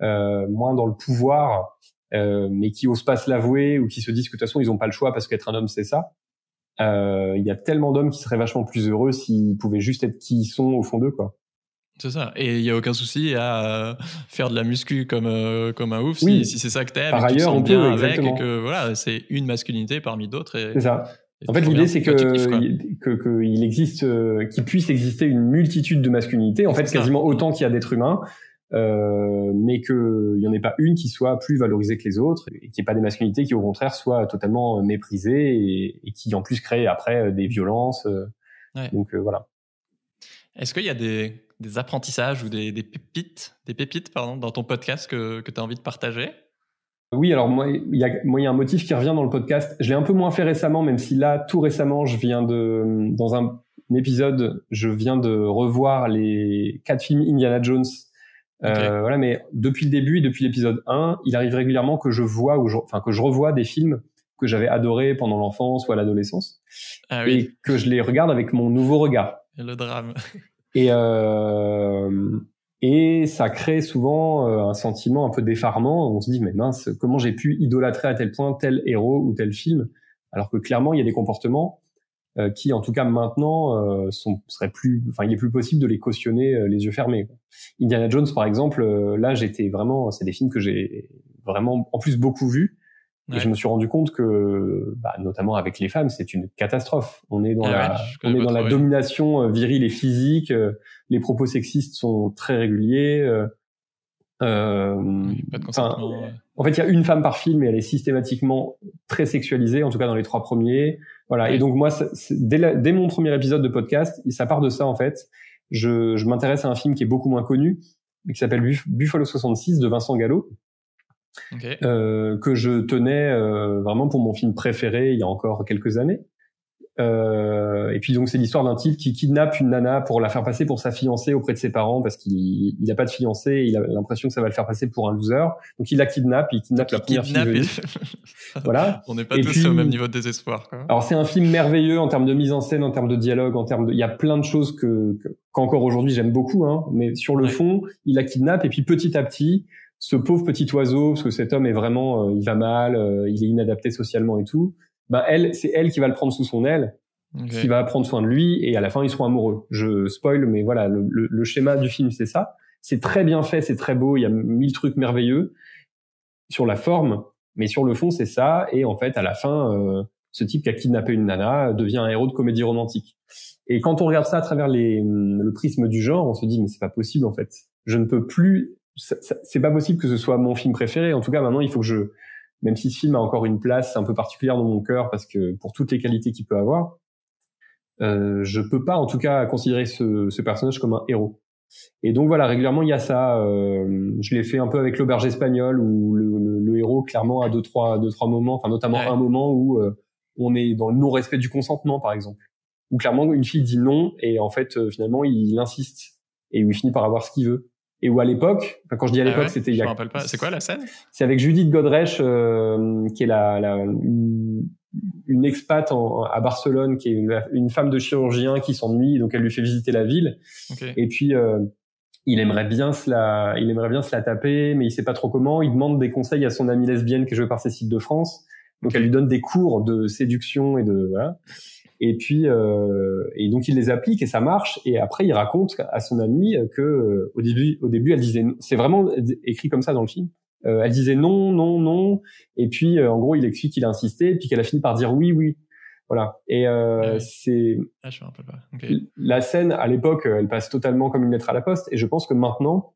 euh, moins dans le pouvoir, euh, mais qui osent pas se l'avouer ou qui se disent que de toute façon ils ont pas le choix parce qu'être un homme c'est ça. Il y a tellement d'hommes qui seraient vachement plus heureux s'ils pouvaient juste être qui ils sont au fond d'eux, quoi. C'est ça. Et il n'y a aucun souci à euh, faire de la muscu comme, euh, comme un ouf si, si c'est ça que t'aimes. Par ailleurs, on peut, avec et que voilà, c'est une masculinité parmi d'autres. C'est ça. En fait, l'idée, c'est que, que, il existe, euh, qu'il puisse exister une multitude de masculinités, en fait, quasiment autant qu'il y a d'êtres humains, euh, mais qu'il n'y en ait pas une qui soit plus valorisée que les autres, et qu'il n'y ait pas des masculinités qui, au contraire, soient totalement méprisées et, et qui, en plus, créent après des violences. Donc, voilà. Est-ce qu'il y a des, des apprentissages ou des, pépites, des pépites pardon, dans ton podcast que, que tu as envie de partager? Oui, alors moi, il y y a un motif qui revient dans le podcast. Je l'ai un peu moins fait récemment, même si là, tout récemment, je viens de, dans un, épisode, je viens de revoir les quatre films Indiana Jones. Euh, voilà, mais depuis le début et depuis l'épisode 1, il arrive régulièrement que je vois ou enfin que je revois des films que j'avais adorés pendant l'enfance ou à l'adolescence ah et que je les regarde avec mon nouveau regard. Le drame. Et, euh, et ça crée souvent euh, un sentiment un peu d'effarement. On se dit, mais mince, comment j'ai pu idolâtrer à tel point tel héros ou tel film? Alors que clairement, il y a des comportements euh, qui, en tout cas maintenant, euh, seraient plus, enfin, il est plus possible de les cautionner les yeux fermés. Indiana Jones, par exemple, là, j'étais vraiment, c'est des films que j'ai vraiment, en plus, beaucoup vus. Et je me suis rendu compte que, bah, notamment avec les femmes, c'est une catastrophe. On est dans ah la, on est dans la domination euh, virile et physique. Euh, les propos sexistes sont très réguliers. Euh, euh en fait, il y a une femme par film et elle est systématiquement très sexualisée, en tout cas dans les trois premiers. Voilà. Et donc moi, dès, dès, mon premier épisode de podcast, ça part de ça en fait. Je, je m'intéresse à un film qui est beaucoup moins connu, qui s'appelle Buffalo 66 de Vincent Gallo, euh, que je tenais euh, vraiment pour mon film préféré il y a encore quelques années. Euh, et puis donc c'est l'histoire d'un type qui kidnappe une nana pour la faire passer pour sa fiancée auprès de ses parents parce qu'il n'a pas de fiancée et il a l'impression que ça va le faire passer pour un loser. Donc il la kidnappe, il kidnappe la première fille. voilà. On n'est pas tous au même niveau de désespoir. Quoi. Alors c'est un film merveilleux en termes de mise en scène, en termes de dialogue, en termes de, il y a plein de choses que qu'encore aujourd'hui j'aime beaucoup. Hein, mais sur le fond, il la kidnappe et puis petit à petit, ce pauvre petit oiseau, parce que cet homme est vraiment, euh, il va mal, euh, il est inadapté socialement et tout. Ben elle, c'est elle qui va le prendre sous son aile, qui va prendre soin de lui, et à la fin ils seront amoureux. Je spoil, mais voilà, le, le, schéma du film c'est ça. C'est très bien fait, c'est très beau, il y a mille trucs merveilleux sur la forme, mais sur le fond c'est ça. Et en fait, à la fin, euh, ce type qui a kidnappé une nana devient un héros de comédie romantique. Et quand on regarde ça à travers les, le prisme du genre, on se dit mais c'est pas possible en fait. Je ne peux plus c'est pas possible que ce soit mon film préféré. En tout cas, maintenant, il faut que je, même si ce film a encore une place un peu particulière dans mon cœur parce que pour toutes les qualités qu'il peut avoir, euh, je peux pas, en tout cas, considérer ce, ce, personnage comme un héros. Et donc voilà, régulièrement il y a ça. Euh, je l'ai fait un peu avec l'auberge espagnole où le, le, le, héros clairement a deux trois deux trois moments, enfin notamment un moment où euh, on est dans le non respect du consentement par exemple, où clairement une fille dit non et en fait euh, finalement il insiste et il finit par avoir ce qu'il veut. Et où à l'époque, enfin, quand je dis à ah l'époque, c'était il y a. pas. C'est quoi la scène? C'est avec Judith Godrèche, euh, qui est la, la une, une, expat en, à Barcelone, qui est une, femme de chirurgien qui s'ennuie, donc elle lui fait visiter la ville. Et puis euh, il aimerait bien se la, il aimerait bien se la taper, mais il sait pas trop comment. Il demande des conseils à son amie lesbienne qui est jouée par Cécile de France. Donc elle lui donne des cours de séduction et de voilà. Et puis, euh, et donc il les applique et ça marche. Et après, il raconte à son amie que euh, au début, au début, elle disait, c'est vraiment écrit comme ça dans le film. Euh, elle disait non, non, non. Et puis, euh, en gros, il explique qu'il a insisté, et puis qu'elle a fini par dire oui, oui. Voilà. Et euh, c'est ah, la scène à l'époque, elle passe totalement comme une lettre à la poste. Et je pense que maintenant,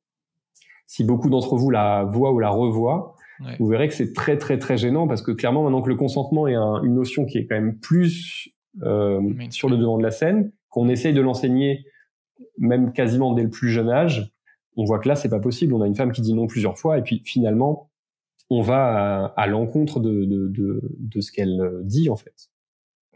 si beaucoup d'entre vous la voient ou la revoient, vous verrez que c'est très très très gênant parce que clairement maintenant que le consentement est une notion qui est quand même plus sur le devant de la scène, qu'on essaye de l'enseigner même quasiment dès le plus jeune âge, on voit que là c'est pas possible. On a une femme qui dit non plusieurs fois et puis finalement on va à, l'encontre de, de, de, de, ce qu'elle dit en fait.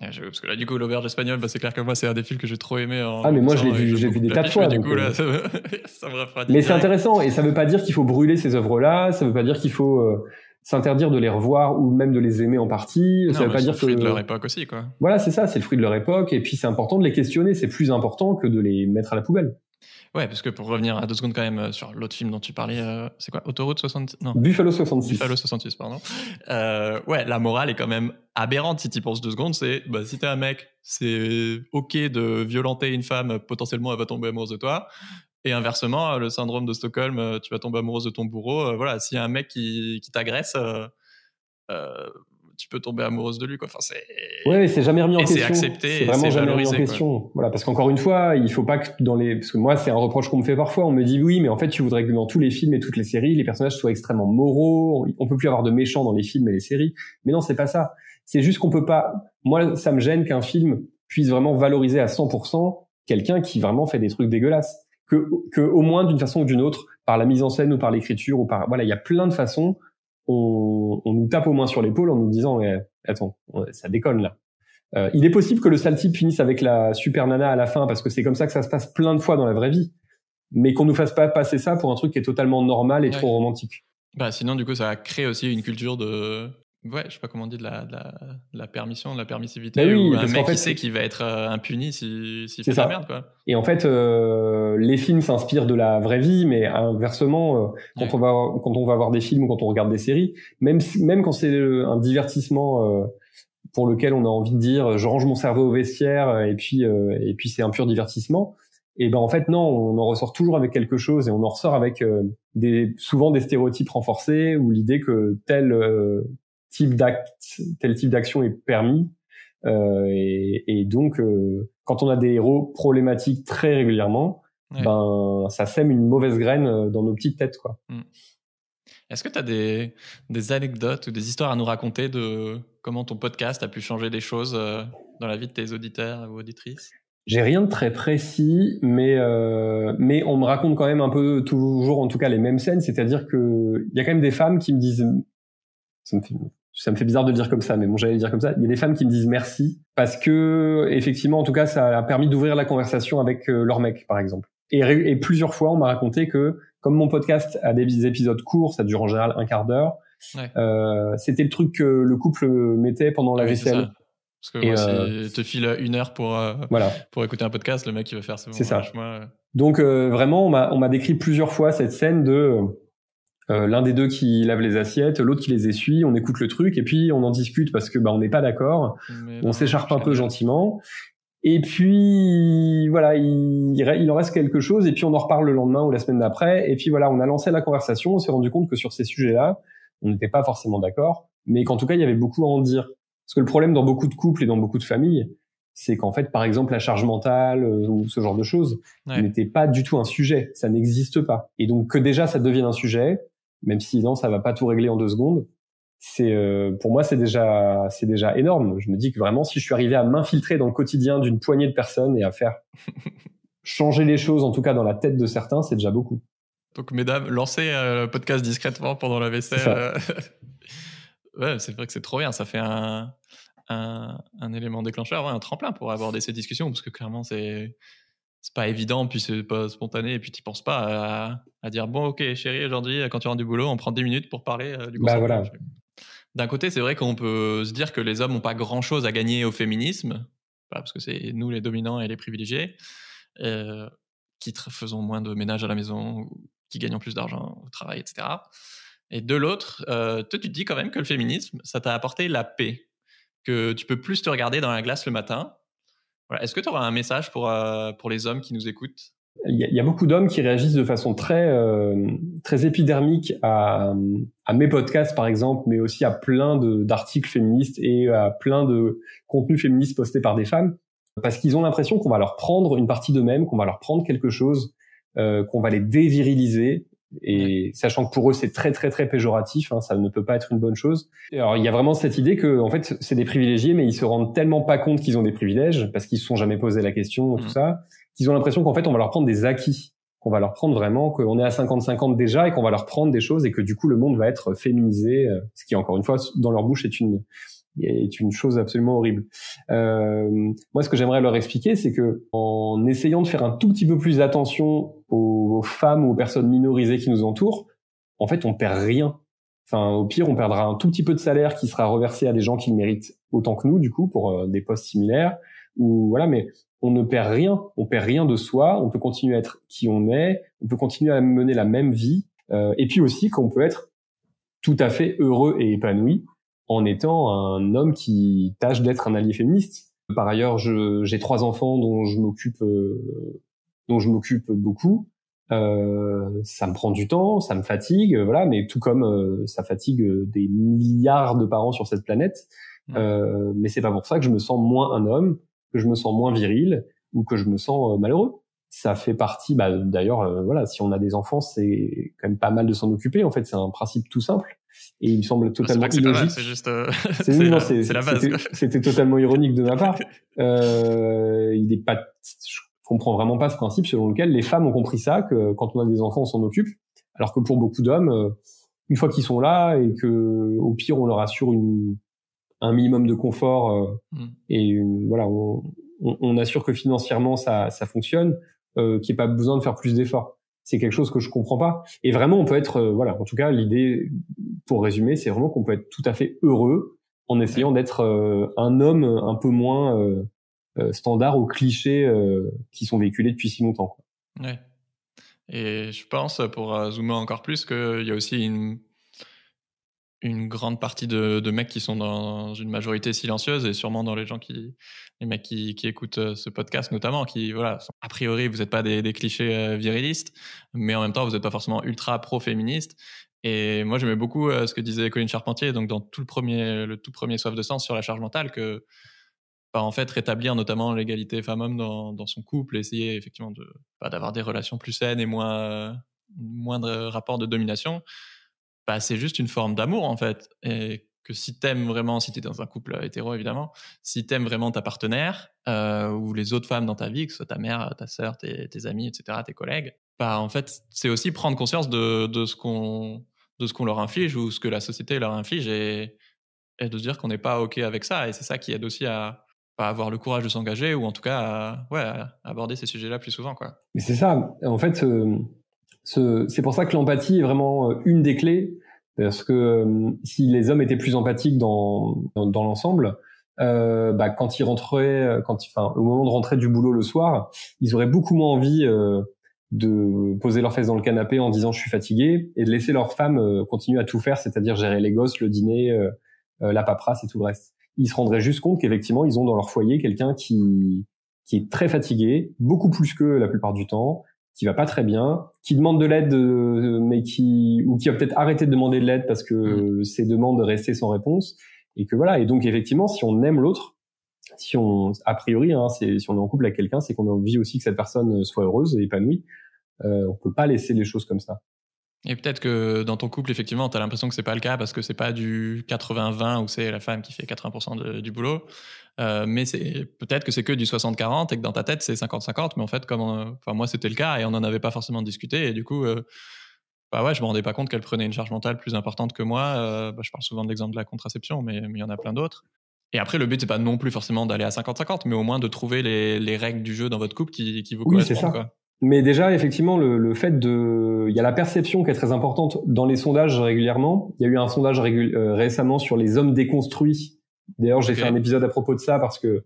parce que là, du coup, l'auberge espagnole, bah, c'est clair que moi, c'est un des films que j'ai trop aimé. ah, mais moi, je l'ai vu, j'ai vu des tas de fois. Du coup, là, euh, ça me, mais c'est intéressant, et ça veut pas dire qu'il faut brûler ces œuvres-là, ça veut pas dire qu'il faut euh, s'interdire de les revoir ou même de les aimer en partie. ça veut pas dire que. C'est le fruit de leur époque aussi, quoi. Voilà, c'est ça, c'est le fruit de leur époque. Et puis, c'est important de les questionner. C'est plus important que de les mettre à la poubelle. Ouais, parce que pour revenir à deux secondes quand même euh, sur l'autre film dont tu parlais, euh, c'est quoi? Autoroute 66 Non. Buffalo 66. Buffalo 66, pardon. Euh, ouais, la morale est quand même aberrante si tu penses deux secondes. C'est bah, si t'es un mec, c'est ok de violenter une femme, potentiellement elle va tomber amoureuse de toi. Et inversement, le syndrome de Stockholm, euh, tu vas tomber amoureuse de ton bourreau. Euh, voilà, s'il y a un mec qui, qui t'agresse, euh, tu peux tomber amoureuse de lui. Quoi. Enfin, c'est... Ouais, c'est jamais remis en question. C'est accepté, c'est vraiment jamais remis en question. Voilà, parce qu'encore une fois, il faut pas que dans les, parce que moi, c'est un reproche qu'on me fait parfois. On me dit oui, mais en fait, tu voudrais que dans tous les films et toutes les séries, les personnages soient extrêmement moraux. On peut plus avoir de méchants dans les films et les séries. Mais non, c'est pas ça. C'est juste qu'on peut pas. Moi, ça me gêne qu'un film puisse vraiment valoriser à 100% quelqu'un qui vraiment fait des trucs dégueulasses que, que au moins d'une façon ou d'une autre, par la mise en scène ou par l'écriture ou par voilà, il y a plein de façons. On, on nous tape au moins sur l'épaule en nous disant eh, attends, ça déconne là. Euh, il est possible que le sale type finisse avec la super nana à la fin parce que c'est comme ça que ça se passe plein de fois dans la vraie vie, mais qu'on nous fasse pas passer ça pour un truc qui est totalement normal et trop romantique. Bah sinon du coup ça crée aussi une culture de Ouais, je sais pas comment on dit, de la, de la, de la permission, de la permissivité. Bah oui, ou un mec fait, qui sait qu'il va être euh, impuni s'il si, fait ça. la merde. Quoi. Et en fait, euh, les films s'inspirent de la vraie vie, mais inversement, euh, quand, on va, quand on va voir des films ou quand on regarde des séries, même, même quand c'est un divertissement pour lequel on a envie de dire je range mon cerveau au vestiaire et puis, et puis c'est un pur divertissement, et ben en fait non, on en ressort toujours avec quelque chose et on en ressort avec des, souvent des stéréotypes renforcés ou l'idée que tel type d'acte, tel type d'action est permis. Euh, et, et, donc, euh, quand on a des héros problématiques très régulièrement, ben ça sème une mauvaise graine euh, dans nos petites têtes, quoi. Mm. Est-ce que tu as des, des, anecdotes ou des histoires à nous raconter de comment ton podcast a pu changer des choses dans la vie de tes auditeurs ou auditrices? J'ai rien de très précis, mais euh, mais on me raconte quand même un peu toujours, en tout cas, les mêmes scènes. C'est-à-dire que il y a quand même des femmes qui me disent, ça me fait ça me fait bizarre de le dire comme ça, mais bon, j'allais le dire comme ça. Il y a des femmes qui me disent merci parce que, effectivement, en tout cas, ça a permis d'ouvrir la conversation avec euh, leur mec, par exemple. Et, et plusieurs fois, on m'a raconté que, comme mon podcast a des épisodes courts, ça dure en général un quart d'heure, euh, c'était le truc que le couple mettait pendant la vaisselle. Parce que moi, euh, te file une heure pour, euh, voilà. pour écouter un podcast, le mec, il va faire ça. C'est ça. Donc, vraiment, on m'a décrit plusieurs fois cette scène de euh, l'un des deux qui lave les assiettes, l'autre qui les essuie, on écoute le truc et puis on en discute parce que bah on n'est pas d'accord, on s'écharpe un peu gentiment. Et puis voilà, il, il en reste quelque chose et puis on en reparle le lendemain ou la semaine d'après et puis voilà, on a lancé la conversation, on s'est rendu compte que sur ces sujets-là, on n'était pas forcément d'accord, mais qu'en tout cas il y avait beaucoup à en dire. Parce que le problème dans beaucoup de couples et dans beaucoup de familles, c'est qu'en fait, par exemple, la charge mentale euh, ou ce genre de choses n'était pas du tout un sujet, ça n'existe pas. Et donc que déjà ça devienne un sujet, même si non, ça va pas tout régler en deux secondes. C'est euh, pour moi c'est déjà c'est déjà énorme. Je me dis que vraiment si je suis arrivé à m'infiltrer dans le quotidien d'une poignée de personnes et à faire changer les choses en tout cas dans la tête de certains, c'est déjà beaucoup. Donc mesdames, lancez euh, le podcast discrètement pendant la vaisselle. ouais, c'est vrai que c'est trop bien. Ça fait un, un, un élément déclencheur, un tremplin pour aborder ces discussions parce que clairement c'est c'est pas évident, puis c'est pas spontané, et puis tu penses pas à, dire bon, ok, chérie, aujourd'hui, quand tu rentres du boulot, on prend 10 minutes pour parler du bah, voilà. D'un côté, c'est vrai qu'on peut se dire que les hommes n'ont pas grand chose à gagner au féminisme, parce que c'est nous les dominants et les privilégiés, euh, qui faisons moins de ménage à la maison, qui gagnons plus d'argent au travail, etc. Et de l'autre, euh, toi, tu te dis quand même que le féminisme, ça t'a apporté la paix, que tu peux plus te regarder dans la glace le matin. Est-ce que tu auras un message pour, euh, pour les hommes qui nous écoutent? Il y, a beaucoup d'hommes qui réagissent de façon très euh, très épidermique à, à, mes podcasts par exemple, mais aussi à plein d'articles féministes et à plein de contenus féministes postés par des femmes, parce qu'ils ont l'impression qu'on va leur prendre une partie d'eux-mêmes, qu'on va leur prendre quelque chose, euh, qu'on va les déviriliser. Et sachant que pour eux c'est très très très péjoratif, hein, ça ne peut pas être une bonne chose. Alors il y a vraiment cette idée que en fait c'est des privilégiés, mais ils se rendent tellement pas compte qu'ils ont des privilèges parce qu'ils se sont jamais posé la question, tout mmh. ça qu'ils ont l'impression qu'en fait, on va leur prendre des acquis, qu'on va leur prendre vraiment, qu'on est à 50-50 déjà et qu'on va leur prendre des choses et que du coup, le monde va être féminisé, euh, ce qui, encore une fois, dans leur bouche est une est une chose absolument horrible. Euh, moi, ce que j'aimerais leur expliquer, c'est que en essayant de faire un tout petit peu plus attention aux, femmes ou aux personnes minorisées qui nous entourent, en fait, on perd rien. Enfin, au pire, on perdra un tout petit peu de salaire qui sera reversé à des gens qui le méritent autant que nous, du coup, pour euh, des postes similaires. Ou voilà, mais on ne perd rien, on perd rien de soi, on peut continuer à être qui on est, on peut continuer à mener la même vie, euh, et puis aussi qu'on peut être tout à fait heureux et épanoui en étant un homme qui tâche d'être un allié féministe. Par ailleurs, j'ai trois enfants dont je m'occupe, euh, dont je m'occupe beaucoup. Euh, ça me prend du temps, ça me fatigue, voilà, mais tout comme ça fatigue des milliards de parents sur cette planète. mais c'est pas pour ça que je me sens moins un homme que je me sens moins viril ou que je me sens euh, malheureux. Ça fait partie, bah, d'ailleurs, euh, voilà, si on a des enfants, c'est quand même pas mal de s'en occuper. En fait, c'est un principe tout simple et il me semble totalement illogique. C'est juste, euh, c'est la, base. C'était totalement ironique de ma part. Euh, il est pas, je comprends vraiment pas ce principe selon lequel les femmes ont compris ça, que quand on a des enfants, on s'en occupe, alors que pour beaucoup d'hommes, une fois qu'ils sont là et que au pire on leur assure une un minimum de confort euh, mm. et voilà, on, on, assure que financièrement ça, ça fonctionne, euh, qu'il n'y ait pas besoin de faire plus d'efforts. C'est quelque chose que je comprends pas. Et vraiment, on peut être, euh, voilà, en tout cas, l'idée, pour résumer, c'est vraiment qu'on peut être tout à fait heureux en essayant d'être euh, un homme un peu moins standard aux clichés qui sont véhiculés depuis si longtemps. Quoi. Ouais. Et je pense, pour zoomer encore plus, qu'il y a aussi une une grande partie de, mecs qui sont dans une majorité silencieuse et sûrement dans les gens qui, les mecs qui, qui écoutent euh, ce podcast notamment, qui, voilà, a priori, vous n'êtes pas des, clichés euh, virilistes, mais en même temps, vous n'êtes pas forcément ultra pro-féministe. Et moi, j'aimais beaucoup euh, ce que disait Colline Charpentier, donc dans tout le premier, le tout premier Soif de sens sur la charge mentale, que, bah, en fait, rétablir notamment l'égalité femmes-hommes dans, son couple, essayer effectivement de, bah, d'avoir des relations plus saines et moins, moins de rapports de domination bah, c'est juste une forme d'amour en fait. Et que si t'aimes vraiment, si t'es dans un couple hétéro évidemment, si t'aimes vraiment ta partenaire euh, ou les autres femmes dans ta vie, que ce soit ta mère, ta sœur, tes, amis, etc., tes collègues, bah en fait c'est aussi prendre conscience de, ce qu'on de ce qu'on leur inflige ou ce que la société leur inflige et, de se dire qu'on n'est pas ok avec ça. Et c'est ça qui aide aussi à, pas avoir le courage de s'engager ou en tout cas à, ouais, aborder ces sujets-là plus souvent. Quoi. Mais c'est ça. En fait, euh, c'est pour ça que l'empathie est vraiment euh, une des clés, parce que euh, si les hommes étaient plus empathiques dans, dans, l'ensemble, euh, bah, quand ils rentraient, quand, enfin, au moment de rentrer du boulot le soir, ils auraient beaucoup moins envie de poser leurs fesses dans le canapé en disant je suis fatigué et de laisser leur femme continuer à tout faire, c'est-à-dire gérer les gosses, le dîner, la paperasse et tout le reste. Ils se rendraient juste compte qu'effectivement ils ont dans leur foyer quelqu'un qui qui est très fatigué, beaucoup plus que la plupart du temps, qui va pas très bien, qui demande de l'aide, euh, mais qui ou qui va peut-être arrêter de demander de l'aide parce que mmh. ses demandes restaient sans réponse, et que voilà. Et donc effectivement, si on aime l'autre, si on a priori, hein, c'est si on est en couple avec quelqu'un, c'est qu'on a envie aussi que cette personne soit heureuse et épanouie. Euh, on peut pas laisser les choses comme ça. Et peut-être que dans ton couple, effectivement, tu as l'impression que c'est pas le cas parce que c'est pas du 80-20 où c'est la femme qui fait 80% du boulot. Euh, mais c'est peut-être que c'est que du 60-40 et que dans ta tête c'est 50-50. Mais en fait, comme enfin moi c'était le cas et on n'en avait pas forcément discuté et du coup, euh, bah ouais, je me rendais pas compte qu'elle prenait une charge mentale plus importante que moi. Euh, bah, je parle souvent de l'exemple de la contraception, mais il y en a plein d'autres. Et après, le but, c'est pas non plus forcément d'aller à 50-50, mais au moins de trouver les, les, règles du jeu dans votre couple qui, qui vous oui, correspondent. Mais déjà, effectivement, le, le, fait de, il y a la perception qui est très importante dans les sondages régulièrement. Il y a eu un sondage euh, récemment sur les hommes déconstruits. D'ailleurs, j'ai fait un épisode à propos de ça parce que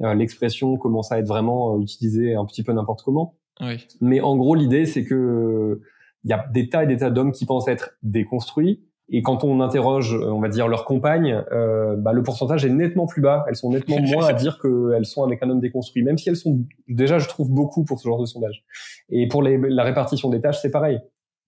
euh, l'expression commence à être vraiment euh, utilisée un petit peu n'importe comment. Oui. Mais en gros, l'idée, c'est que il y a des tas et des tas d'hommes qui pensent être déconstruits et quand on interroge, euh, on va dire, leurs compagnes, euh, bah, le pourcentage est nettement plus bas. Elles sont nettement moins à dire qu'elles sont avec un homme déconstruit, même si elles sont déjà, je trouve, beaucoup pour ce genre de sondage. Et pour les, la répartition des tâches, c'est pareil.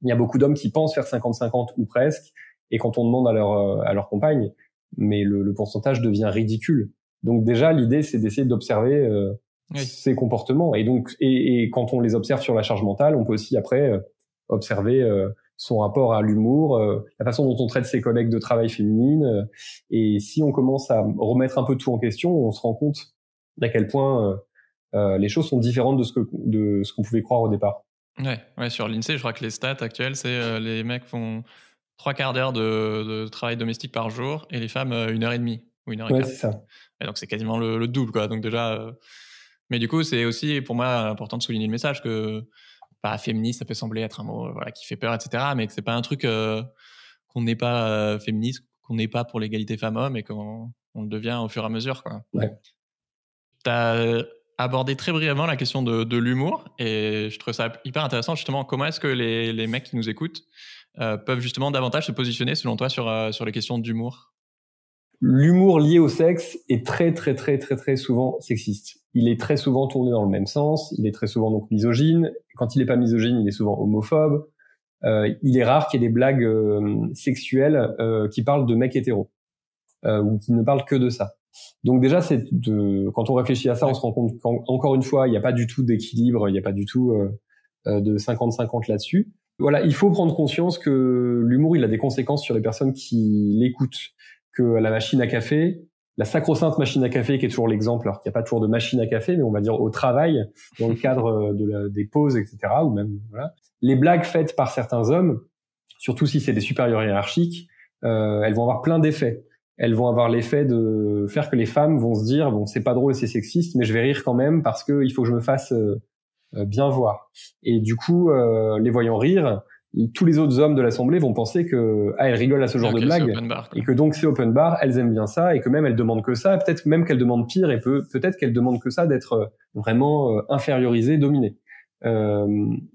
Il y a beaucoup d'hommes qui pensent faire 50-50 ou presque, et quand on demande à leur, euh, à leur compagne, mais le, le pourcentage devient ridicule. Donc déjà, l'idée, c'est d'essayer d'observer euh, ces comportements. Et donc, et, et, quand on les observe sur la charge mentale, on peut aussi après euh, observer son rapport à l'humour, euh, la façon dont on traite ses collègues de travail féminines. Euh, et si on commence à remettre un peu tout en question, on se rend compte d'à quel point euh, les choses sont différentes de ce que de ce qu'on pouvait croire au départ. Ouais, ouais sur l'INSEE, je crois que les stats actuelles, c'est les mecs font trois quarts d'heure de, de, travail domestique par jour et les femmes une heure et demie ou une heure et ouais, c'est ça. Et donc c'est quasiment le, le, double, quoi. Donc déjà, mais du coup, c'est aussi pour moi important de souligner le message que pas féministe, ça peut sembler être un mot euh, voilà, qui fait peur, etc. Mais que c'est pas un truc euh, qu'on n'est pas euh, féministe, qu'on n'est pas pour l'égalité femmes-hommes et qu'on on le devient au fur et à mesure. Quoi. Ouais. Tu as abordé très brièvement la question de, de l'humour et je trouve ça hyper intéressant justement. Comment est-ce que les, les, mecs qui nous écoutent peuvent justement davantage se positionner selon toi sur, sur les questions d'humour? L'humour lié au sexe est très très très très très souvent sexiste. Il est très souvent tourné dans le même sens, il est très souvent donc misogyne. Quand il n'est pas misogyne, il est souvent homophobe. Euh, il est rare qu'il y ait des blagues euh, sexuelles euh, qui parlent de mecs hétéros euh, ou qui ne parlent que de ça. Donc déjà, c'est de, quand on réfléchit à ça, on se rend compte qu'encore une fois, il n'y a pas du tout d'équilibre, il n'y a pas du tout de 50-50 là-dessus. Voilà, il faut prendre conscience que l'humour, il a des conséquences sur les personnes qui l'écoutent que la machine à café, la sacro-sainte machine à café qui est toujours l'exemple, alors qu'il n'y a pas toujours de machine à café, mais on va dire au travail, dans le cadre euh, de la, des pauses, etc. Ou même voilà, les blagues faites par certains hommes, surtout si c'est des supérieurs hiérarchiques, euh, elles vont avoir plein d'effets. Elles vont avoir l'effet de faire que les femmes vont se dire bon c'est pas drôle, c'est sexiste, mais je vais rire quand même parce que il faut que je me fasse euh, euh bien voir. Et du coup, euh, les voyant rire, tous les autres hommes de l'assemblée vont penser que ah elles rigolent à ce genre de blague et que donc c'est open bar, elles aiment bien ça et que même elles demandent que ça, peut-être même qu'elles demandent pire et peut peut-être qu'elles demandent que ça d'être euh, vraiment euh, infériorisées, dominées. Euh,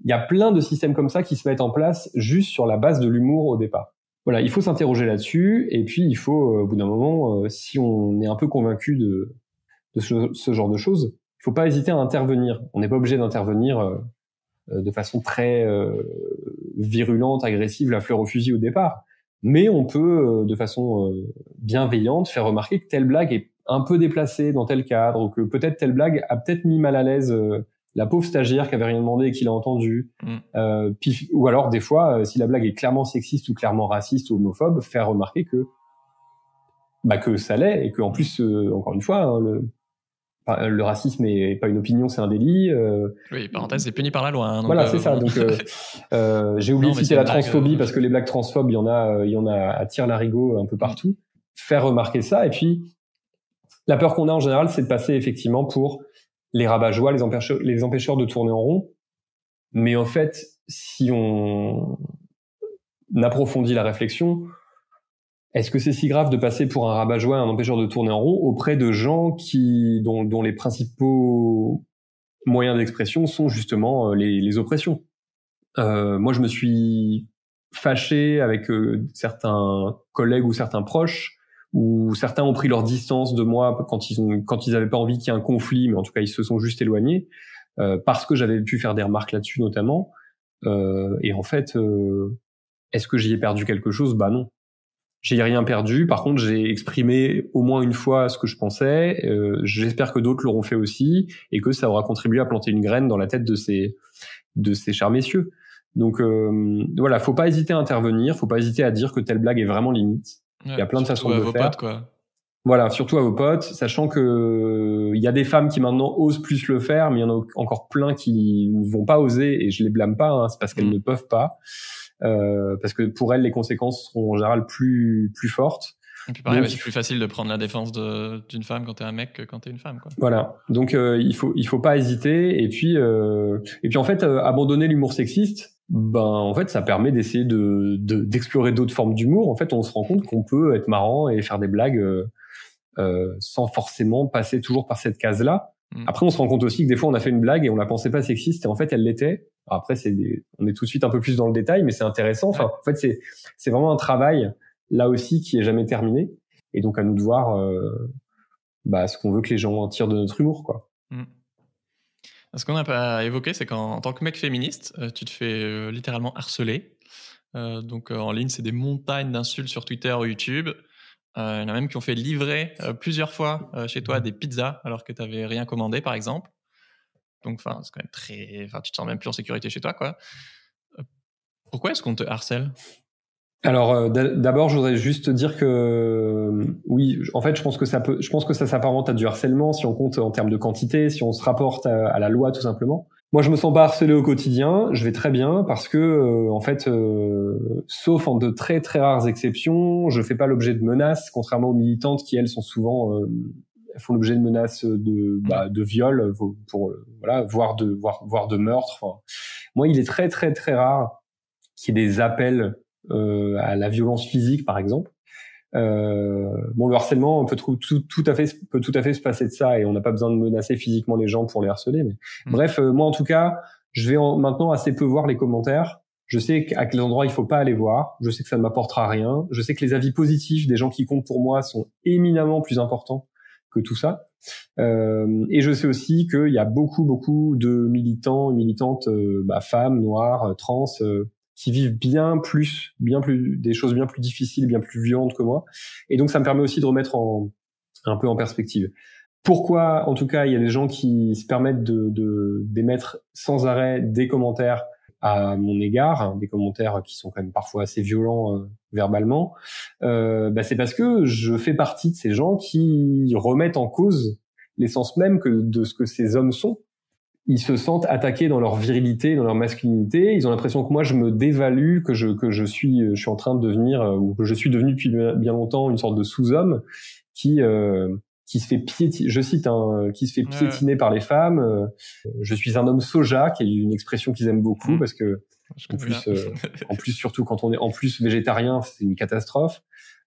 il y a plein de systèmes comme ça qui se mettent en place juste sur la base de l'humour au départ. Voilà, il faut s'interroger là-dessus et puis il faut au bout d'un moment, si on est un peu convaincu de, de ce, ce, genre de choses, il faut pas hésiter à intervenir. On n'est pas obligé d'intervenir de façon très virulente, agressive, la fleur au fusil au départ. Mais on peut, euh, de façon euh, bienveillante, faire remarquer que telle blague est un peu déplacée dans tel cadre, ou que peut-être telle blague a peut-être mis mal à l'aise euh, la pauvre stagiaire qui avait rien demandé et qui l'a entendu. Mm. puis, ou alors, des fois, si la blague est clairement sexiste ou clairement raciste ou homophobe, faire remarquer que bah, que ça l'est et que en plus, encore une fois, hein, le, le racisme est pas une opinion, c'est un délit. Euh, oui, parenthèse, c'est puni par la loi. Hein, voilà, c'est ça. Donc, euh, euh, j'ai oublié de citer la transphobie parce que les blagues transphobes, il y en a, il y en a à tir larigot un peu partout. Faire remarquer ça, et puis la peur qu'on a en général, c'est de passer effectivement pour les rabat-joie, les empêcheurs, les empêcheurs de tourner en rond. Mais en fait, si on approfondit la réflexion, est-ce que c'est si grave de passer pour un rabat-joie, un empêcheur de tourner en rond auprès de gens qui dont, dont les principaux moyens d'expression sont justement euh, les, les oppressions? Euh, Moi, je me suis fâché avec euh, certains collègues ou certains proches où certains ont pris leur distance de moi quand ils ont quand ils avaient pas envie qu'il y ait un conflit, mais en tout cas ils se sont juste éloignés euh, parce que j'avais pu faire des remarques là-dessus notamment. Euh, et en fait, est-ce que j'y ai perdu quelque chose? Bah non. J'ai rien perdu. Par contre, j'ai exprimé au moins une fois ce que je pensais. Euh, J'espère que d'autres l'auront fait aussi et que ça aura contribué à planter une graine dans la tête de ces de ces chers messieurs. Donc euh, voilà, faut pas hésiter à intervenir, faut pas hésiter à dire que telle blague est vraiment limite. il y a plein de façons de le faire. Potes, quoi. Voilà, surtout à vos potes, sachant que il y a des femmes qui maintenant osent plus le faire, mais il y en a encore plein qui ne vont pas oser et je les blâme pas, hein, c'est parce qu'elles mm. ne peuvent pas. Euh, parce que pour elles les conséquences seront en général plus plus fortes. Et puis pareil, c'est plus facile de prendre la défense d'une femme quand t'es un mec que quand t'es une femme. Quoi. Voilà. Donc il faut il faut pas hésiter. Et puis et puis en fait abandonner l'humour sexiste, ben en fait ça permet d'essayer de d'explorer d'autres formes d'humour. En fait, on se rend compte qu'on peut être marrant et faire des blagues euh, euh, sans forcément passer toujours par cette case-là. Mm. Après, on se rend compte aussi que des fois on a fait une blague et on la pensait pas sexiste et en fait elle l'était. Après, c'est on est tout de suite un peu plus dans le détail, mais c'est intéressant. Enfin, en fait, c'est c'est vraiment un travail là aussi qui est jamais terminé et donc à nous de voir euh, bah, ce qu'on veut que les gens tirent de notre humour, quoi. Mm. Ce qu'on n'a pas évoqué, c'est qu'en tant que mec féministe, euh, tu te fais euh, littéralement harceler. Euh, donc en ligne, c'est des montagnes d'insultes sur Twitter ou YouTube. Il y en a même qui ont fait livrer plusieurs fois chez toi des pizzas alors que tu n'avais rien commandé, par exemple. Donc, enfin, c'est quand même très. Enfin, tu te sens même plus en sécurité chez toi, quoi. Pourquoi est-ce qu'on te harcèle? Alors euh, d'abord, je voudrais juste dire que euh, oui, en fait, je pense que ça peut, je pense que ça s'apparente à du harcèlement si on compte en termes de quantité, si on se rapporte à, la loi tout simplement. Moi, je me sens pas harcelé au quotidien, je vais très bien parce que euh, en fait, sauf en de très très rares exceptions, je fais pas l'objet de menaces, contrairement aux militantes qui elles sont souvent font l'objet de menaces de bah, de viol pour, voilà voire de voire, voire de meurtre. Enfin, moi, il est très très très rare qu'il y ait des appels euh, à la violence physique, par exemple. Euh, bon, le harcèlement peut tout, tout, tout, à fait peut tout à fait se passer de ça et on n'a pas besoin de menacer physiquement les gens pour les harceler. Mais mmh. bref, euh, moi en tout cas, je vais maintenant assez peu voir les commentaires. Je sais à quels endroits il faut pas aller voir. Je sais que ça ne m'apportera rien. Je sais que les avis positifs des gens qui comptent pour moi sont éminemment plus importants que tout ça. Euh, et je sais aussi qu'il y a beaucoup, beaucoup de militants et militantes, euh, bah, femmes, noires, trans, qui vivent bien plus, bien plus, des choses bien plus difficiles, bien plus violentes que moi. Et donc, ça me permet aussi de remettre en, un peu en perspective. Pourquoi, en tout cas, il y a des gens qui se permettent de d'émettre sans arrêt des commentaires à mon égard, hein, des commentaires qui sont quand même parfois assez violents euh, verbalement, euh, bah c'est parce que je fais partie de ces gens qui remettent en cause l'essence même que de ce que ces hommes sont ils se sentent attaqués dans leur virilité, dans leur masculinité. Ils ont l'impression que moi je me dévalue, que je que je suis je suis en train de devenir euh, ou que je suis devenu depuis bien longtemps une sorte de sous-homme qui euh, qui se fait piétiner, je cite, hein, qui se fait piétiner par les femmes. Euh, je suis un homme soja, qui est une expression qu'ils aiment beaucoup mmh. parce que en plus, en plus surtout quand on est en plus végétarien, c'est une catastrophe.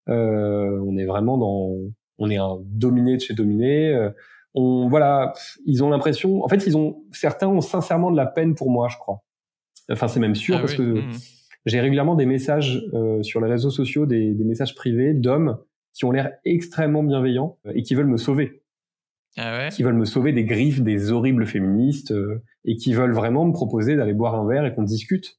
on est vraiment dans, on est un dominé de chez dominé on voilà, ils ont l'impression, en fait, ils ont certains ont sincèrement de la peine pour moi, je crois. Enfin, c'est même sûr ah parce que mmh. j'ai régulièrement des messages euh, sur les réseaux sociaux, des, messages privés d'hommes qui ont l'air extrêmement bienveillants et qui veulent me sauver. Ah qui veulent me sauver des griffes des horribles féministes euh, et qui veulent vraiment me proposer d'aller boire un verre et qu'on discute.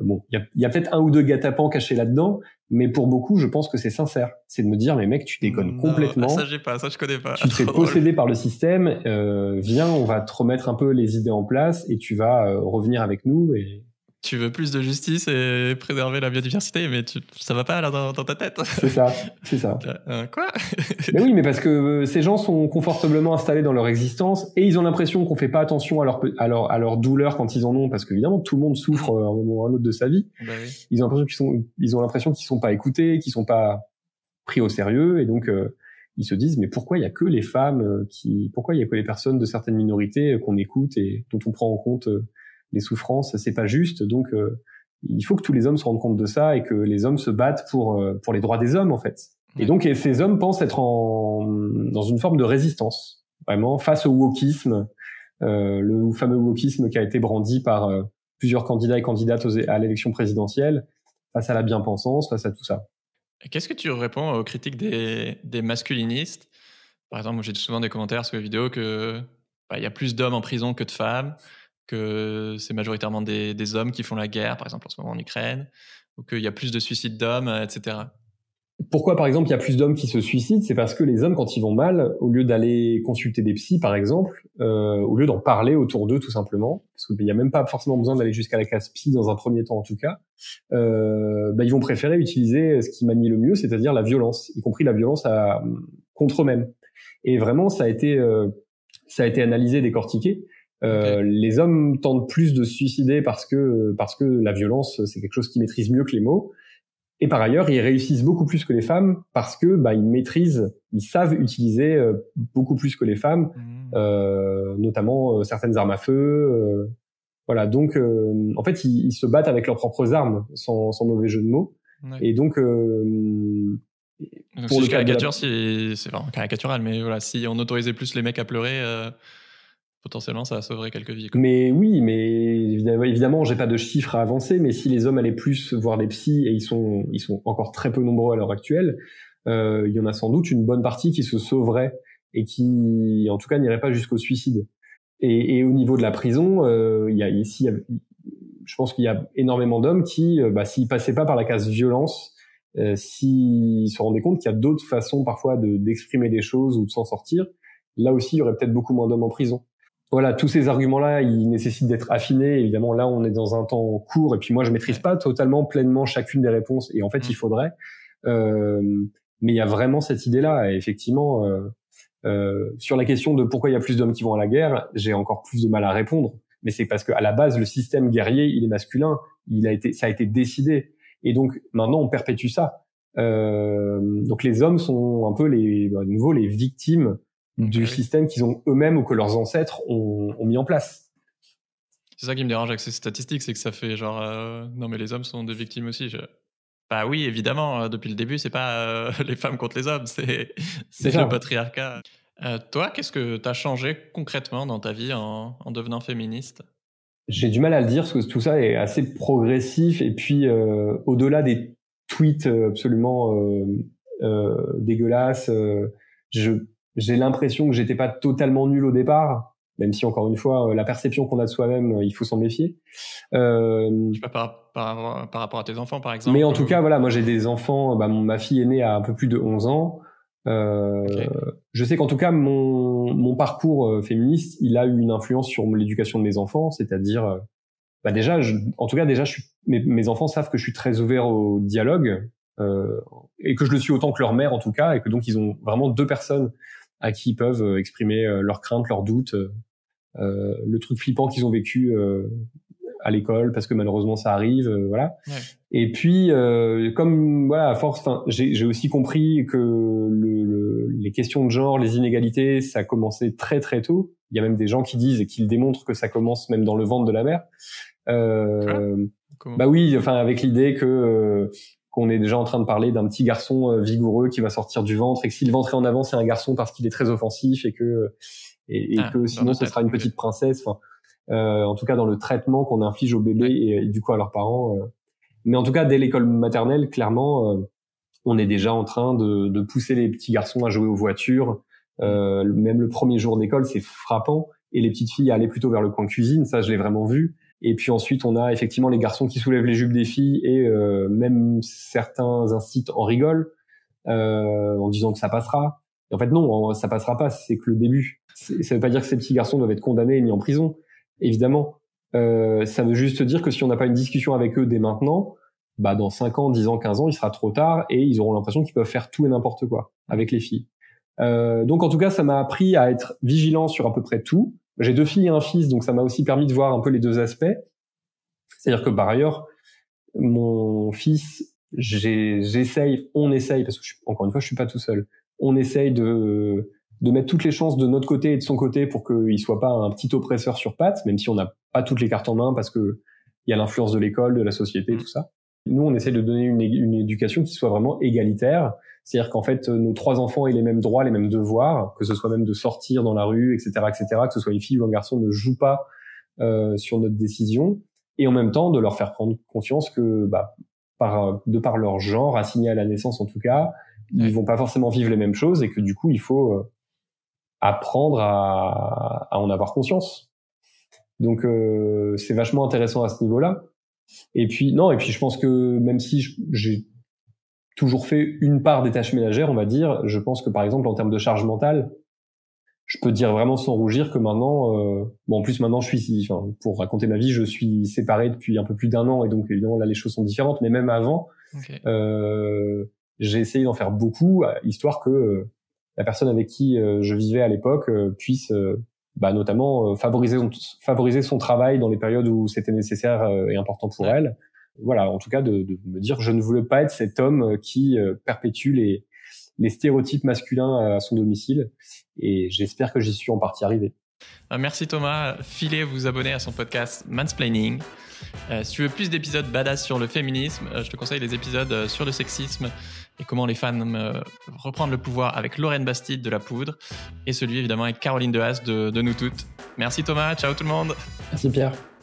Bon, il y a, peut-être un ou deux gâtapans cachés là-dedans, mais pour beaucoup, je pense que c'est sincère. C'est de me dire, mais mec, tu déconnes complètement. Ça, j'ai pas, ça, je connais pas. Tu te fais posséder par le système. Euh, viens, on va te remettre un peu les idées en place et tu vas euh, revenir avec nous et tu veux plus de justice et préserver la biodiversité, mais tu, ça va pas là dans, ta tête. C'est ça, c'est ça. Euh, quoi? Mais oui, mais parce que euh, ces gens sont confortablement installés dans leur existence et ils ont l'impression qu'on fait pas attention à leur, à leur, à leur douleur quand ils en ont, parce qu'évidemment tout le monde souffre à un moment ou à un autre de sa vie. Bah ils ont l'impression qu'ils sont, ils ont l'impression qu'ils sont pas écoutés, qu'ils sont pas pris au sérieux et donc euh, ils se disent mais pourquoi il y a que les femmes qui, pourquoi il y a que les personnes de certaines minorités qu'on écoute et dont on prend en compte les souffrances, c'est pas juste. Donc, euh, il faut que tous les hommes se rendent compte de ça et que les hommes se battent pour euh, pour les droits des hommes en fait. Et donc, ces hommes pensent être en dans une forme de résistance, vraiment face au wokisme, euh, le fameux wokisme qui a été brandi par plusieurs candidats et candidates à l'élection présidentielle, face à la bien-pensance, face à tout ça. Qu'est-ce que tu réponds aux critiques des, des masculinistes? Par exemple, j'ai souvent des commentaires sur les vidéos que bah, y a plus d'hommes en prison que de femmes, que c'est majoritairement des, hommes qui font la guerre, par exemple en ce moment en Ukraine, ou qu'il y a plus de suicides d'hommes, euh, etc. Pourquoi, par exemple, il y a plus d'hommes qui se suicident? C'est parce que les hommes, quand ils vont mal, au lieu d'aller consulter des psys, par exemple, euh, au lieu d'en parler autour d'eux, tout simplement, parce qu'il n'y a même pas forcément besoin d'aller jusqu'à la case psy dans un premier temps, en tout cas, euh, bah, ils vont préférer utiliser ce qui manie le mieux, c'est-à-dire la violence, y compris la violence à, contre eux-mêmes. Et vraiment, ça a été, ça a été analysé, décortiqué. Euh, les hommes tentent plus de se suicider parce que parce que la violence c'est quelque chose qui maîtrise mieux que les mots. Et par ailleurs, ils réussissent beaucoup plus que les femmes parce que bah, ils maîtrisent, ils savent utiliser beaucoup plus que les femmes, mmh. notamment certaines armes à feu. voilà, donc en fait, ils, se battent avec leurs propres armes, sans, sans mauvais jeu de mots. Et donc, pour si le caricature, c'est vraiment caricatural, mais voilà, si on autorisait plus les mecs à pleurer, euh, potentiellement ça sauverait quelques vies. Mais oui, mais évidemment, évidemment j'ai pas de chiffres à avancer, mais si les hommes allaient plus voir des psys, et ils sont, ils sont encore très peu nombreux à l'heure actuelle, euh, il y en a sans doute une bonne partie qui se sauverait et qui, en tout cas, n'irait pas jusqu'au suicide. Et, et, au niveau de la prison, euh, il y a ici, je pense qu'il y a énormément d'hommes qui, euh, bah, s'ils passaient pas par la case violence, euh, s'ils se rendaient compte qu'il y a d'autres façons parfois d'exprimer des choses ou de s'en sortir, là aussi il y aurait peut-être beaucoup moins d'hommes en prison. Voilà, tous ces arguments-là, ils nécessitent d'être affinés. Évidemment, là, on est dans un temps court, et puis moi, je maîtrise pas totalement, pleinement chacune des réponses. Et en fait, il mm. faudrait. Euh, mais il y a vraiment cette idée-là. Et effectivement, euh, euh, sur la question de pourquoi il y a plus d'hommes qui vont à la guerre, j'ai encore plus de mal à répondre. Mais c'est parce qu'à la base, le système guerrier, il est masculin. Il a été, ça a été décidé. Et donc maintenant, on perpétue ça. Euh, donc les hommes sont un peu les, bah, nouveau les victimes du système qu'ils ont eux-mêmes ou que leurs ancêtres ont, ont mis en place. C'est ça qui me dérange avec ces statistiques, c'est que ça fait genre euh, non mais les hommes sont des victimes aussi. Je... Bah oui, évidemment, euh, depuis le début, c'est pas euh, les femmes contre les hommes, c'est c'est le patriarcat. toi, qu'est-ce que tu as changé concrètement dans ta vie en, en devenant féministe? J'ai du mal à le dire parce que tout ça est assez progressif et puis euh, au-delà des tweets absolument euh, euh, dégueulasses, euh, je j'ai l'impression que j'étais pas totalement nul au départ, même si encore une fois la perception qu'on a de soi-même, il faut s'en méfier. Euh, je sais pas par, par, par, rapport à tes enfants par exemple. Mais en tout cas voilà, moi j'ai des enfants, bah, ma fille est née à un peu plus de 11 ans. Euh, Je sais qu'en tout cas, mon, mon parcours euh, féministe, il a eu une influence sur l'éducation de mes enfants, c'est-à-dire, euh, bah déjà, je, en tout cas, déjà, je suis, mes, mes, enfants savent que je suis très ouvert au dialogue euh, et que je le suis autant que leur mère, en tout cas, et que donc ils ont vraiment deux personnes à qui ils peuvent euh, exprimer leurs craintes, leurs doutes, euh, le truc flippant qu'ils ont vécu à l'école parce que malheureusement ça arrive, euh, voilà. Ouais. Et puis euh, comme voilà à force, j'ai aussi compris que le, le, les questions de genre, les inégalités, ça a commencé très très tôt. Il y a même des gens qui disent et qui le démontrent que ça commence même dans le ventre de la mère. Euh, bah oui, enfin avec l'idée que euh, qu'on est déjà en train de parler d'un petit garçon euh, vigoureux qui va sortir du ventre et que si le ventre est en avant, c'est un garçon parce qu'il est très offensif et que et, et ah, que sinon ce sera une petite princesse. Enfin, euh, en tout cas dans le traitement qu'on inflige aux bébés et, du coup à leurs parents. Euh. Mais en tout cas, dès l'école maternelle, clairement, euh, on est déjà en train de, de, pousser les petits garçons à jouer aux voitures. Euh, même le premier jour d'école, c'est frappant. Et les petites filles à aller plutôt vers le coin cuisine, ça je l'ai vraiment vu. Et puis ensuite, on a effectivement les garçons qui soulèvent les jupes des filles et euh, même certains incitent en rigolent euh, en disant que ça passera. En fait, non, ça passera pas. C'est que le début. Ça veut pas dire que ces petits garçons doivent être condamnés et mis en prison évidemment. Euh, ça veut juste dire que si on n'a pas une discussion avec eux dès maintenant, bah dans 5 ans, 10 ans, 15 ans, il sera trop tard et ils auront l'impression qu'ils peuvent faire tout et n'importe quoi avec les filles. Euh, donc en tout cas, ça m'a appris à être vigilant sur à peu près tout. J'ai deux filles et un fils, donc ça m'a aussi permis de voir un peu les deux aspects. C'est-à-dire que par ailleurs, mon fils, j'essaye, on essaye, parce que je, encore une fois, je suis pas tout seul. On essaye de de mettre toutes les chances de notre côté et de son côté pour qu'il soit pas un petit oppresseur sur pattes, même si on n'a pas toutes les cartes en main parce que il y a l'influence de l'école, de la société, tout ça. Nous, on essaie de donner une, une éducation qui soit vraiment égalitaire, c'est-à-dire qu'en fait, nos trois enfants aient les mêmes droits, les mêmes devoirs, que ce soit même de sortir dans la rue, etc., etc., que ce soit une fille ou un garçon ne joue pas euh, sur notre décision, et en même temps de leur faire prendre conscience que, bah, par, de par leur genre assigné à la naissance en tout cas, ils vont pas forcément vivre les mêmes choses et que du coup, il faut euh, apprendre à, à en avoir conscience. Donc euh, c'est vachement intéressant à ce niveau-là. Et puis non, et puis je pense que même si j'ai toujours fait une part des tâches ménagères, on va dire, je pense que par exemple en termes de charge mentale, je peux dire vraiment sans rougir que maintenant, euh, bon en plus maintenant je suis, enfin, pour raconter ma vie, je suis séparé depuis un peu plus d'un an et donc évidemment là les choses sont différentes, mais même avant, euh, j'ai essayé d'en faire beaucoup, histoire que la personne avec qui euh, je vivais à l'époque euh, puisse euh, bah, notamment favoriser, son, favoriser son travail dans les périodes où c'était nécessaire et important pour elle. Voilà, en tout cas, de, de, me dire je ne voulais pas être cet homme qui perpétue les, les stéréotypes masculins à son domicile. Et j'espère que j'y suis en partie arrivé. Merci Thomas. Filez vous abonner à son podcast Mansplaining. Euh, si tu veux plus d'épisodes badass sur le féminisme, euh, je te conseille les épisodes euh, sur le sexisme et comment les femmes reprendre le pouvoir avec Lorraine Bastide de La Poudre et celui évidemment avec Caroline Dehaas de, de Nous Toutes. Merci Thomas, ciao tout le monde. Merci Pierre.